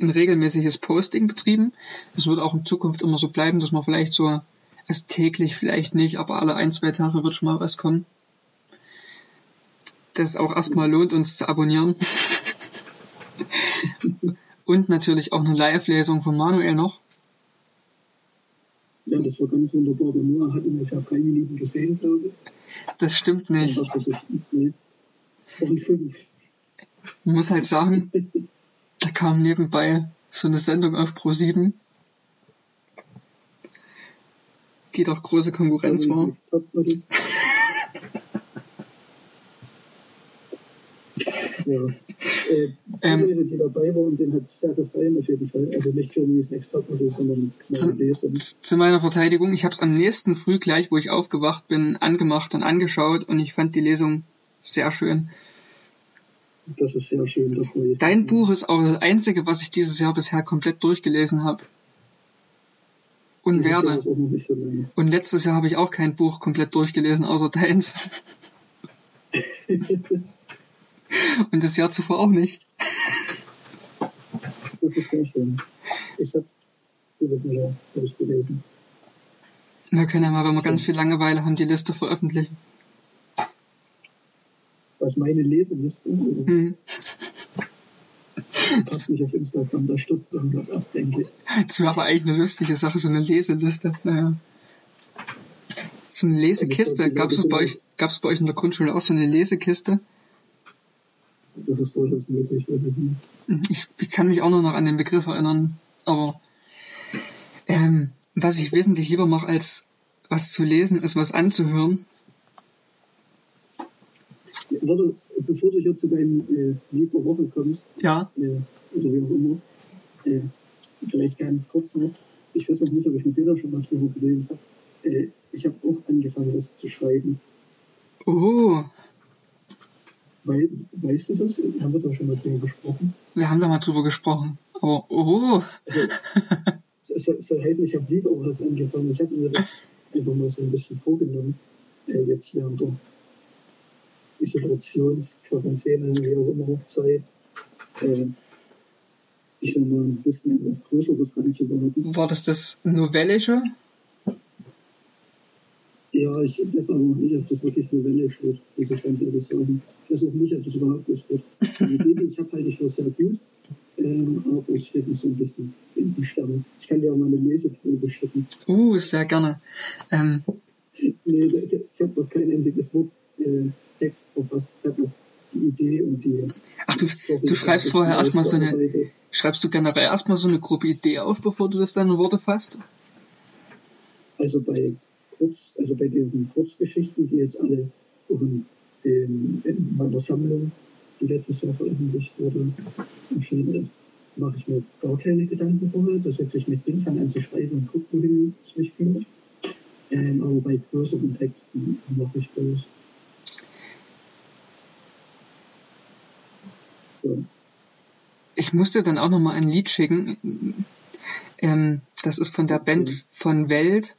ein regelmäßiges Posting betrieben. Es wird auch in Zukunft immer so bleiben, dass man vielleicht so, also täglich vielleicht nicht, aber alle ein, zwei Tage wird schon mal was kommen. Das es auch erstmal lohnt, uns zu abonnieren. Und natürlich auch eine Live-Lesung von Manuel noch. Ja, das war ganz wunderbar. Der Noah hat ihn, ich habe keine Minuten gesehen, glaube ich. Das stimmt nicht. nee. Und fünf. Man muss halt sagen, da kam nebenbei so eine Sendung auf Pro7, die doch große Konkurrenz war. Ja. Äh, Ähm, die dabei war und den hat es sehr gefallen auf jeden Fall. Also nicht Germany's Next Topmodel, sondern Lesen. Zu meiner Verteidigung, ich habe es am nächsten Früh gleich, wo ich aufgewacht bin, angemacht und angeschaut und ich fand die Lesung sehr schön. Das ist sehr schön. Da freue ich Dein. Buch ist auch das einzige, was ich dieses Jahr bisher komplett durchgelesen habe. Und werde. so. Und letztes Jahr habe ich auch kein Buch komplett durchgelesen, außer deins. Und das Jahr zuvor auch nicht. Das ist sehr schön. Ich habe viele Bücher durchgelesen. Wir können ja mal, wenn wir ganz viel Langeweile haben, die Liste veröffentlichen. Meine Leseliste, Hm. passt nicht auf Instagram, da stürzt irgendwas ab, denke ich. Das wäre aber eigentlich eine lustige Sache, so eine Leseliste. Naja. So eine Lesekiste. Gab es bei euch, gab's bei euch in der Grundschule auch so eine Lesekiste? Das ist durchaus möglich. nicht. Ich, ich kann mich auch nur noch an den Begriff erinnern, aber ähm, was ich wesentlich lieber mache, als was zu lesen, ist was anzuhören. Warte, bevor du hier zu deinem äh, Lied der Woche kommst, Ja, äh, oder wie auch immer, äh, vielleicht ganz kurz noch, ich weiß noch nicht, ob ich mit dir da schon mal drüber geredet habe, äh, ich habe auch angefangen, das zu schreiben. oh, Weil, weißt du das? Haben wir da schon mal drüber gesprochen? wir haben da mal drüber gesprochen. Aber oh, Es soll, es soll heißen, ich habe lieber was angefangen. Ich habe mir das einfach mal so ein bisschen vorgenommen, äh, jetzt während der Isolationsquarantäne, wie auch immer, Zeit, äh, ich sag mal ein bisschen etwas Größeres reinzubehalten. war das das Novellische? Ja, ich weiß aber noch nicht, ob das wirklich novellisch wird, muss ich ganz ehrlich sagen. Ich weiß auch nicht, ob das überhaupt was wird. Die Idee, die ich habe, halte ich für sehr gut, ähm, aber es steht noch so ein bisschen in den Sternen. Ich kann dir auch mal eine Leseprobe schicken. Uh, sehr gerne. Ähm, Nee, ich habe noch kein einziges Wort äh, Text verfasst. Habe die Idee und die. Ach, du, du schreibst vorher erstmal so eine. Schreibst du generell erstmal so eine grobe Idee auf, bevor du das dann in Worte fasst? Also bei Kurz, also bei diesen Kurzgeschichten, die jetzt alle in, in meiner Sammlung, die letztes Jahr veröffentlicht wurde, erschienen ist, mache ich mir gar keine Gedanken vorher. Da setze ich mich hin, fange an zu schreiben und gucke, wohin es mich führt. Ähm, aber bei größeren Texten mache ich das. So. Ich musste dann auch nochmal ein Lied schicken. Ähm, das ist von der Band von Welt.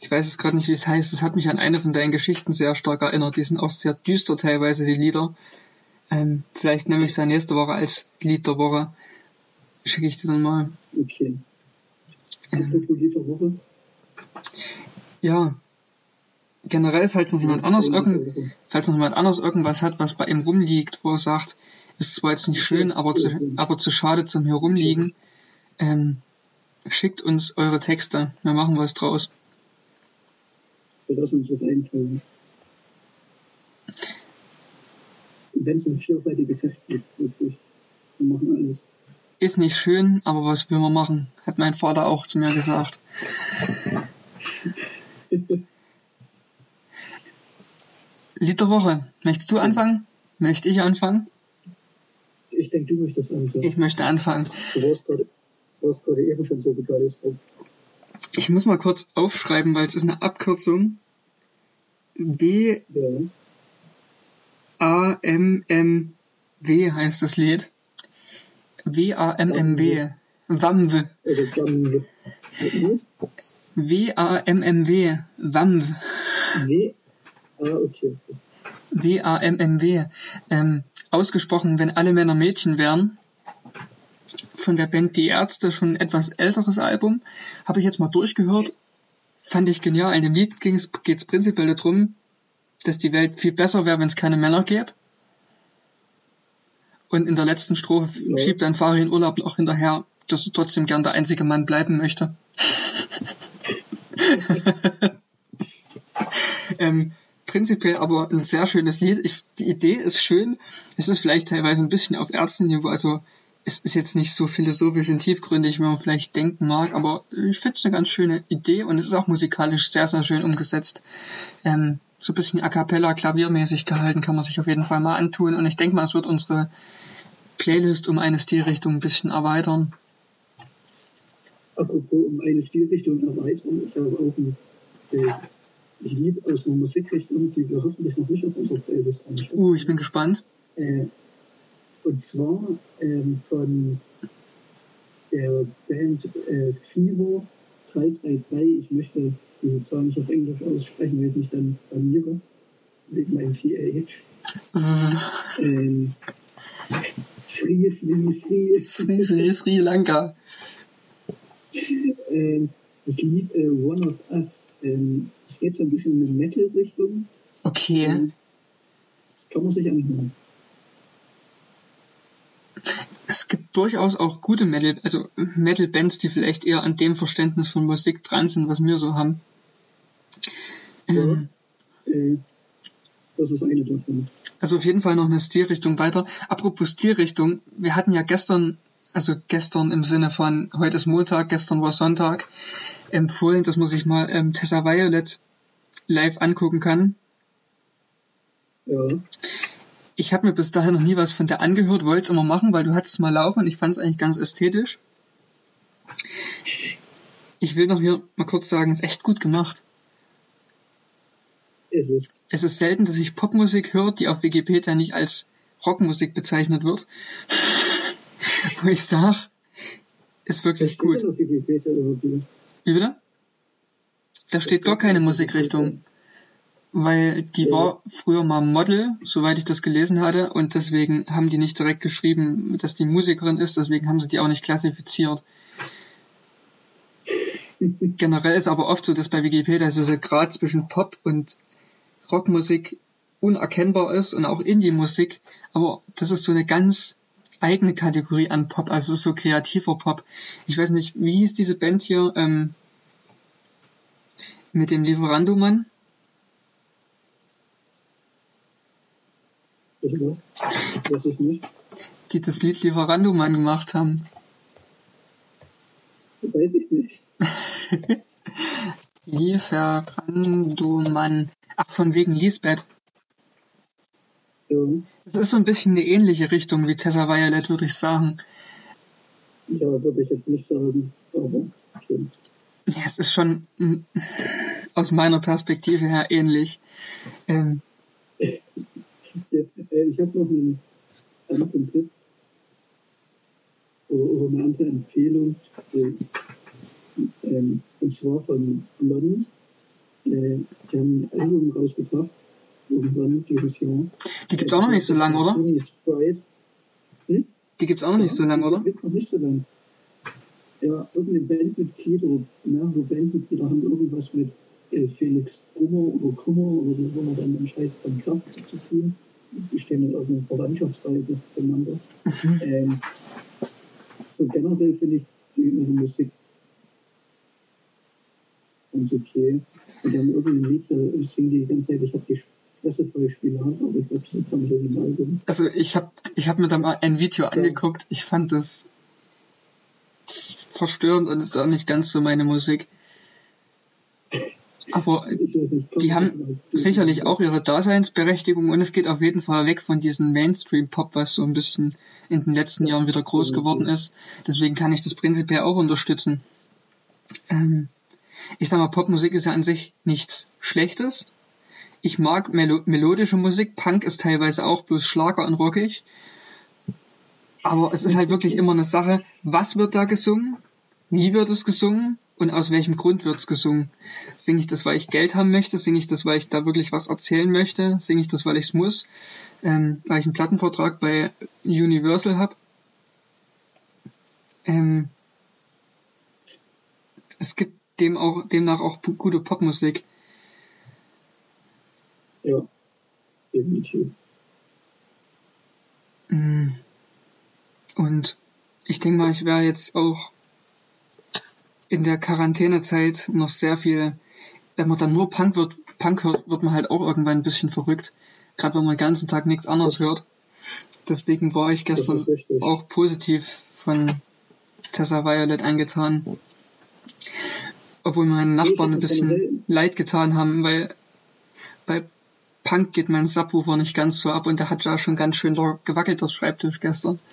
Ich weiß es gerade nicht, wie es heißt. Es hat mich an eine von deinen Geschichten sehr stark erinnert. Die sind auch sehr düster teilweise, die Lieder. Ähm, vielleicht nehme ich es ja nächste Woche als Lied der Woche. Schicke ich dir dann mal. Okay. Ähm, Lied der Woche? Ja. Generell, falls noch jemand anders irgend, falls noch jemand anders irgendwas hat, was bei ihm rumliegt, wo er sagt, ist zwar jetzt nicht schön, aber zu, aber zu schade zum hier rumliegen, ähm, schickt uns eure Texte, wir machen was draus. Wir lassen uns was einfallen. Wenn es ein vierseitiges Heft gibt, wirklich, wir machen alles. Ist nicht schön, aber was will man machen? Hat mein Vater auch zu mir gesagt. Lied der Woche. Möchtest du anfangen? Möchte ich anfangen? Ich denke, du möchtest anfangen. Ich möchte anfangen. Du warst gerade, warst gerade eben schon so begeistert. Ich muss mal kurz aufschreiben, weil es ist eine Abkürzung. W ja. A M M W heißt das Lied. W A M M W. Wamw. W A M M W. Wamw. W. Ah, okay. W A M M W. Ähm, ausgesprochen, wenn alle Männer Mädchen wären von der Band Die Ärzte, schon ein etwas älteres Album. Habe ich jetzt mal durchgehört. Fand ich genial. In dem Lied geht es prinzipiell darum, dass die Welt viel besser wäre, wenn es keine Männer gäbe. Und in der letzten Strophe ja. schiebt ein Fahrer in Urlaub noch hinterher, dass er trotzdem gern der einzige Mann bleiben möchte. ähm, prinzipiell aber ein sehr schönes Lied. Ich, die Idee ist schön. Es ist vielleicht teilweise ein bisschen auf Ärztenniveau, also es ist jetzt nicht so philosophisch und tiefgründig, wie man vielleicht denken mag, aber ich finde es eine ganz schöne Idee und es ist auch musikalisch sehr, sehr schön umgesetzt. Ähm, so ein bisschen a cappella, klaviermäßig gehalten, kann man sich auf jeden Fall mal antun und ich denke mal, es wird unsere Playlist um eine Stilrichtung ein bisschen erweitern. Apropos um eine Stilrichtung erweitern, ich habe auch ein äh, Lied aus einer Musikrichtung, die wir hoffentlich noch nicht auf unserer Playlist haben. Uh, ich bin gespannt. Äh, und zwar ähm, von der Band äh, Fever 333. Ich möchte die Zahl nicht auf Englisch aussprechen, weil ich mich dann blamiere. Wegen meinem TH. ähm, Sri, Sri, Sri. Sri, Sri, Sri Lanka. ähm, das Lied äh, One of Us. Ähm, es geht so ein bisschen in eine Metal-Richtung. Okay. Kann man sich anhören es gibt durchaus auch gute Metal, also Metal-Bands, die vielleicht eher an dem Verständnis von Musik dran sind, was wir so haben. Ähm, ja, äh, das ist eine davon. Also auf jeden Fall noch eine Stilrichtung weiter. Apropos Stilrichtung, wir hatten ja gestern, also gestern im Sinne von heute ist Montag, gestern war Sonntag, empfohlen, dass man sich mal ähm, Tessa Violet live angucken kann. Ja ich habe mir bis dahin noch nie was von der angehört, wollte es immer machen, weil du hattest es mal laufen und ich fand es eigentlich ganz ästhetisch. Ich will noch hier mal kurz sagen, es ist echt gut gemacht. Ist es. ist selten, dass ich Popmusik höre, die auf Wikipedia nicht als Rockmusik bezeichnet wird. Wo ich sag, ist wirklich gut. Wie bitte? Da steht gar keine Musikrichtung weil die war früher mal Model, soweit ich das gelesen hatte, und deswegen haben die nicht direkt geschrieben, dass die Musikerin ist, deswegen haben sie die auch nicht klassifiziert. Generell ist aber oft so, dass bei Wikipedia der Grad zwischen Pop und Rockmusik unerkennbar ist und auch Indie-Musik, aber das ist so eine ganz eigene Kategorie an Pop, also so kreativer Pop. Ich weiß nicht, wie hieß diese Band hier ähm, mit dem Lieferandomann? Die das Lied Lieferando-Mann gemacht haben. Weiß ich nicht. Lieferando-Mann. Ach, von wegen Lisbeth. Ja, Das ist so ein bisschen eine ähnliche Richtung wie Tessa Violet, würde ich sagen. ja würde ich jetzt nicht sagen, aber schön. Ja, es ist schon mm, aus meiner Perspektive her ähnlich. Ähm, äh, ich habe noch einen anderen Tipp oder, oder eine andere Empfehlung. äh, Ähm, und zwar von Blond. Äh, die haben ein Album rausgebracht, irgendwann dieses Jahr. die gibt's auch noch nicht so lang, oder? Sprite. Die gibt's auch noch nicht so lang, oder? Gibt noch nicht so lang. Ja, irgendeine Bandmitglied oder mehrere Bandmitglieder haben irgendwas mit äh, Felix Brummer oder Krummer oder so, wo man dann im Scheiß von Kraft zu tun. Die stehen in irgendeinem Verwandtschaftsverhältnis zueinander. ähm, so generell finde ich die ihre Musik ganz okay. Und dann irgendein Lied, da singen die die ganze Zeit, ich habe die Aber ich glaube, das haben. Also ich habe ich hab mir da mal ein Video angeguckt. Ich fand das verstörend und ist auch nicht ganz so meine Musik. Aber die haben sicherlich auch ihre Daseinsberechtigung und es geht auf jeden Fall weg von diesem Mainstream-Pop, was so ein bisschen in den letzten Jahren wieder groß geworden ist. Deswegen kann ich das prinzipiell auch unterstützen. Ähm, ich sag mal, Popmusik ist ja an sich nichts Schlechtes. Ich mag melo melodische Musik. Punk ist teilweise auch bloß Schlager und rockig. Aber es ist halt wirklich immer eine Sache, was wird da gesungen? Wie wird es gesungen? Und aus welchem Grund wird es gesungen? Singe ich das, weil ich Geld haben möchte? Singe ich das, weil ich da wirklich was erzählen möchte? Singe ich das, weil ich es muss? Ähm, weil ich einen Plattenvertrag bei Universal habe? Ähm, es gibt dem auch, demnach auch gute Popmusik. Ja, definitiv. Mm. Und ich denke mal, ich werde jetzt auch in der Quarantänezeit noch sehr viel, wenn man dann nur Punk wird, Punk hört, wird man halt auch irgendwann ein bisschen verrückt. Gerade wenn man den ganzen Tag nichts anderes hört. Deswegen war ich gestern auch positiv von Tessa Violet angetan. Obwohl meine Nachbarn ein bisschen leid getan haben, weil bei Punk geht mein Subwoofer nicht ganz so ab und der hat ja schon ganz schön gewackelt, das Schreibtisch gestern.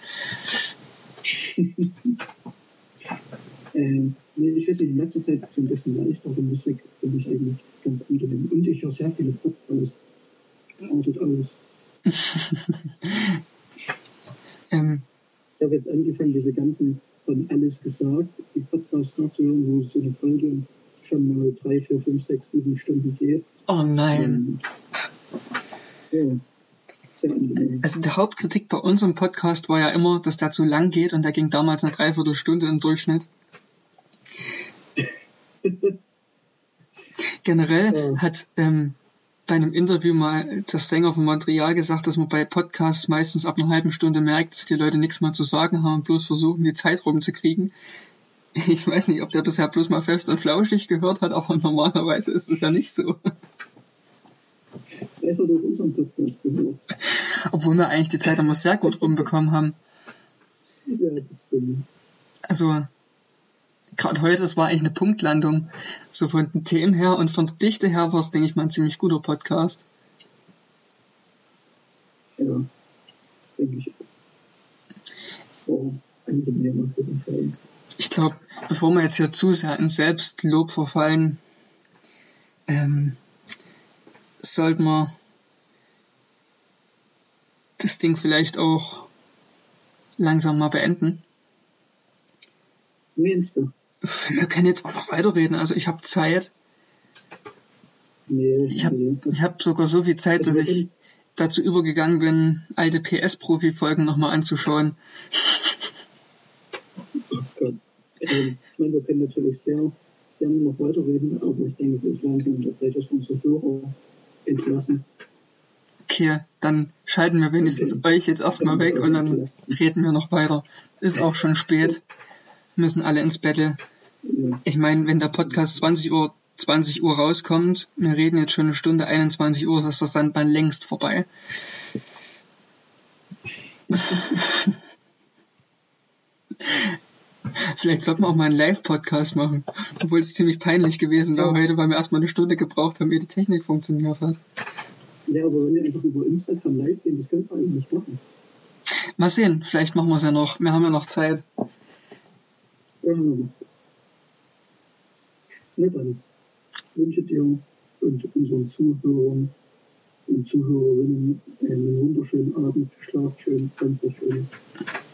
Ähm, nee, ich weiß nicht, in letzter Zeit so ein bisschen leichtere Musik finde ich eigentlich ganz angenehm. Und ich höre sehr viele Podcasts. Outet aus. Ähm, Ich habe jetzt angefangen, diese ganzen von alles gesagt, die Podcasts nachzuhören, wo so eine Folge schon mal drei, vier, fünf, sechs, sieben Stunden geht. oh nein. Ähm. Also die Hauptkritik bei unserem Podcast war ja immer, dass der zu lang geht und der ging damals eine Dreiviertelstunde im Durchschnitt. Generell hat ähm, bei einem Interview mal der Sänger von Montreal gesagt, dass man bei Podcasts meistens ab einer halben Stunde merkt, dass die Leute nichts mehr zu sagen haben und bloß versuchen, die Zeit rumzukriegen. Ich weiß nicht, ob der bisher bloß mal fest und flauschig gehört hat, aber normalerweise ist es ja nicht so. Hat auch unseren Podcast gehört. Obwohl wir eigentlich die Zeit immer sehr gut rumbekommen haben. Ja, das stimmt. Also, gerade heute, es war eigentlich eine Punktlandung. So von den Themen her und von der Dichte her war es, denke ich mal, ein ziemlich guter Podcast. Ja, denke ich Fall. Ich glaube, bevor wir jetzt hier zu sehr in Selbstlob verfallen, ähm, sollten wir das Ding vielleicht auch langsam mal beenden. Meinst du? Wir können jetzt auch noch weiterreden, also ich habe Zeit. Nee, Ich habe nee. ich hab sogar so viel Zeit, dass ich dazu übergegangen bin, alte PS-Profi-Folgen nochmal anzuschauen. Oh Gott. Ähm, ich meine, wir können natürlich sehr gerne noch weiterreden, aber ich denke, es ist langsam der Zeit, dass wir unsere Hörer entlassen. Okay, dann schalten wir wenigstens Okay. euch jetzt erstmal weg und dann reden wir noch weiter. Ist auch schon spät. Müssen alle ins Bett. Ich meine, wenn der Podcast 20 Uhr, 20 Uhr rauskommt, wir reden jetzt schon eine Stunde 21 Uhr, ist das Sandbahn längst vorbei. Vielleicht sollten wir auch mal einen Live-Podcast machen. Obwohl es ziemlich peinlich gewesen wäre heute, weil wir erstmal eine Stunde gebraucht haben, ehe die Technik funktioniert hat. Ja, aber wenn wir einfach über Instagram live gehen, das können wir eigentlich machen. Mal sehen, vielleicht machen wir es ja noch. Wir haben ja noch Zeit. Ja, na dann wünsche dir und unseren Zuhörern und Zuhörerinnen einen wunderschönen Abend. Schlaft schön, ganz schön.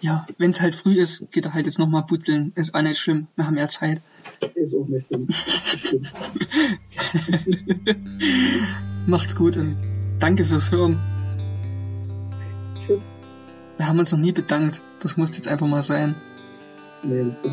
Ja, wenn es halt früh ist, geht er halt jetzt nochmal putzeln. Ist auch nicht schlimm. Wir haben ja Zeit. Ist auch nicht schlimm. Macht's gut und danke fürs Hören. Tschüss. Wir haben uns noch nie bedankt. Das muss jetzt einfach mal sein. Nee, das ist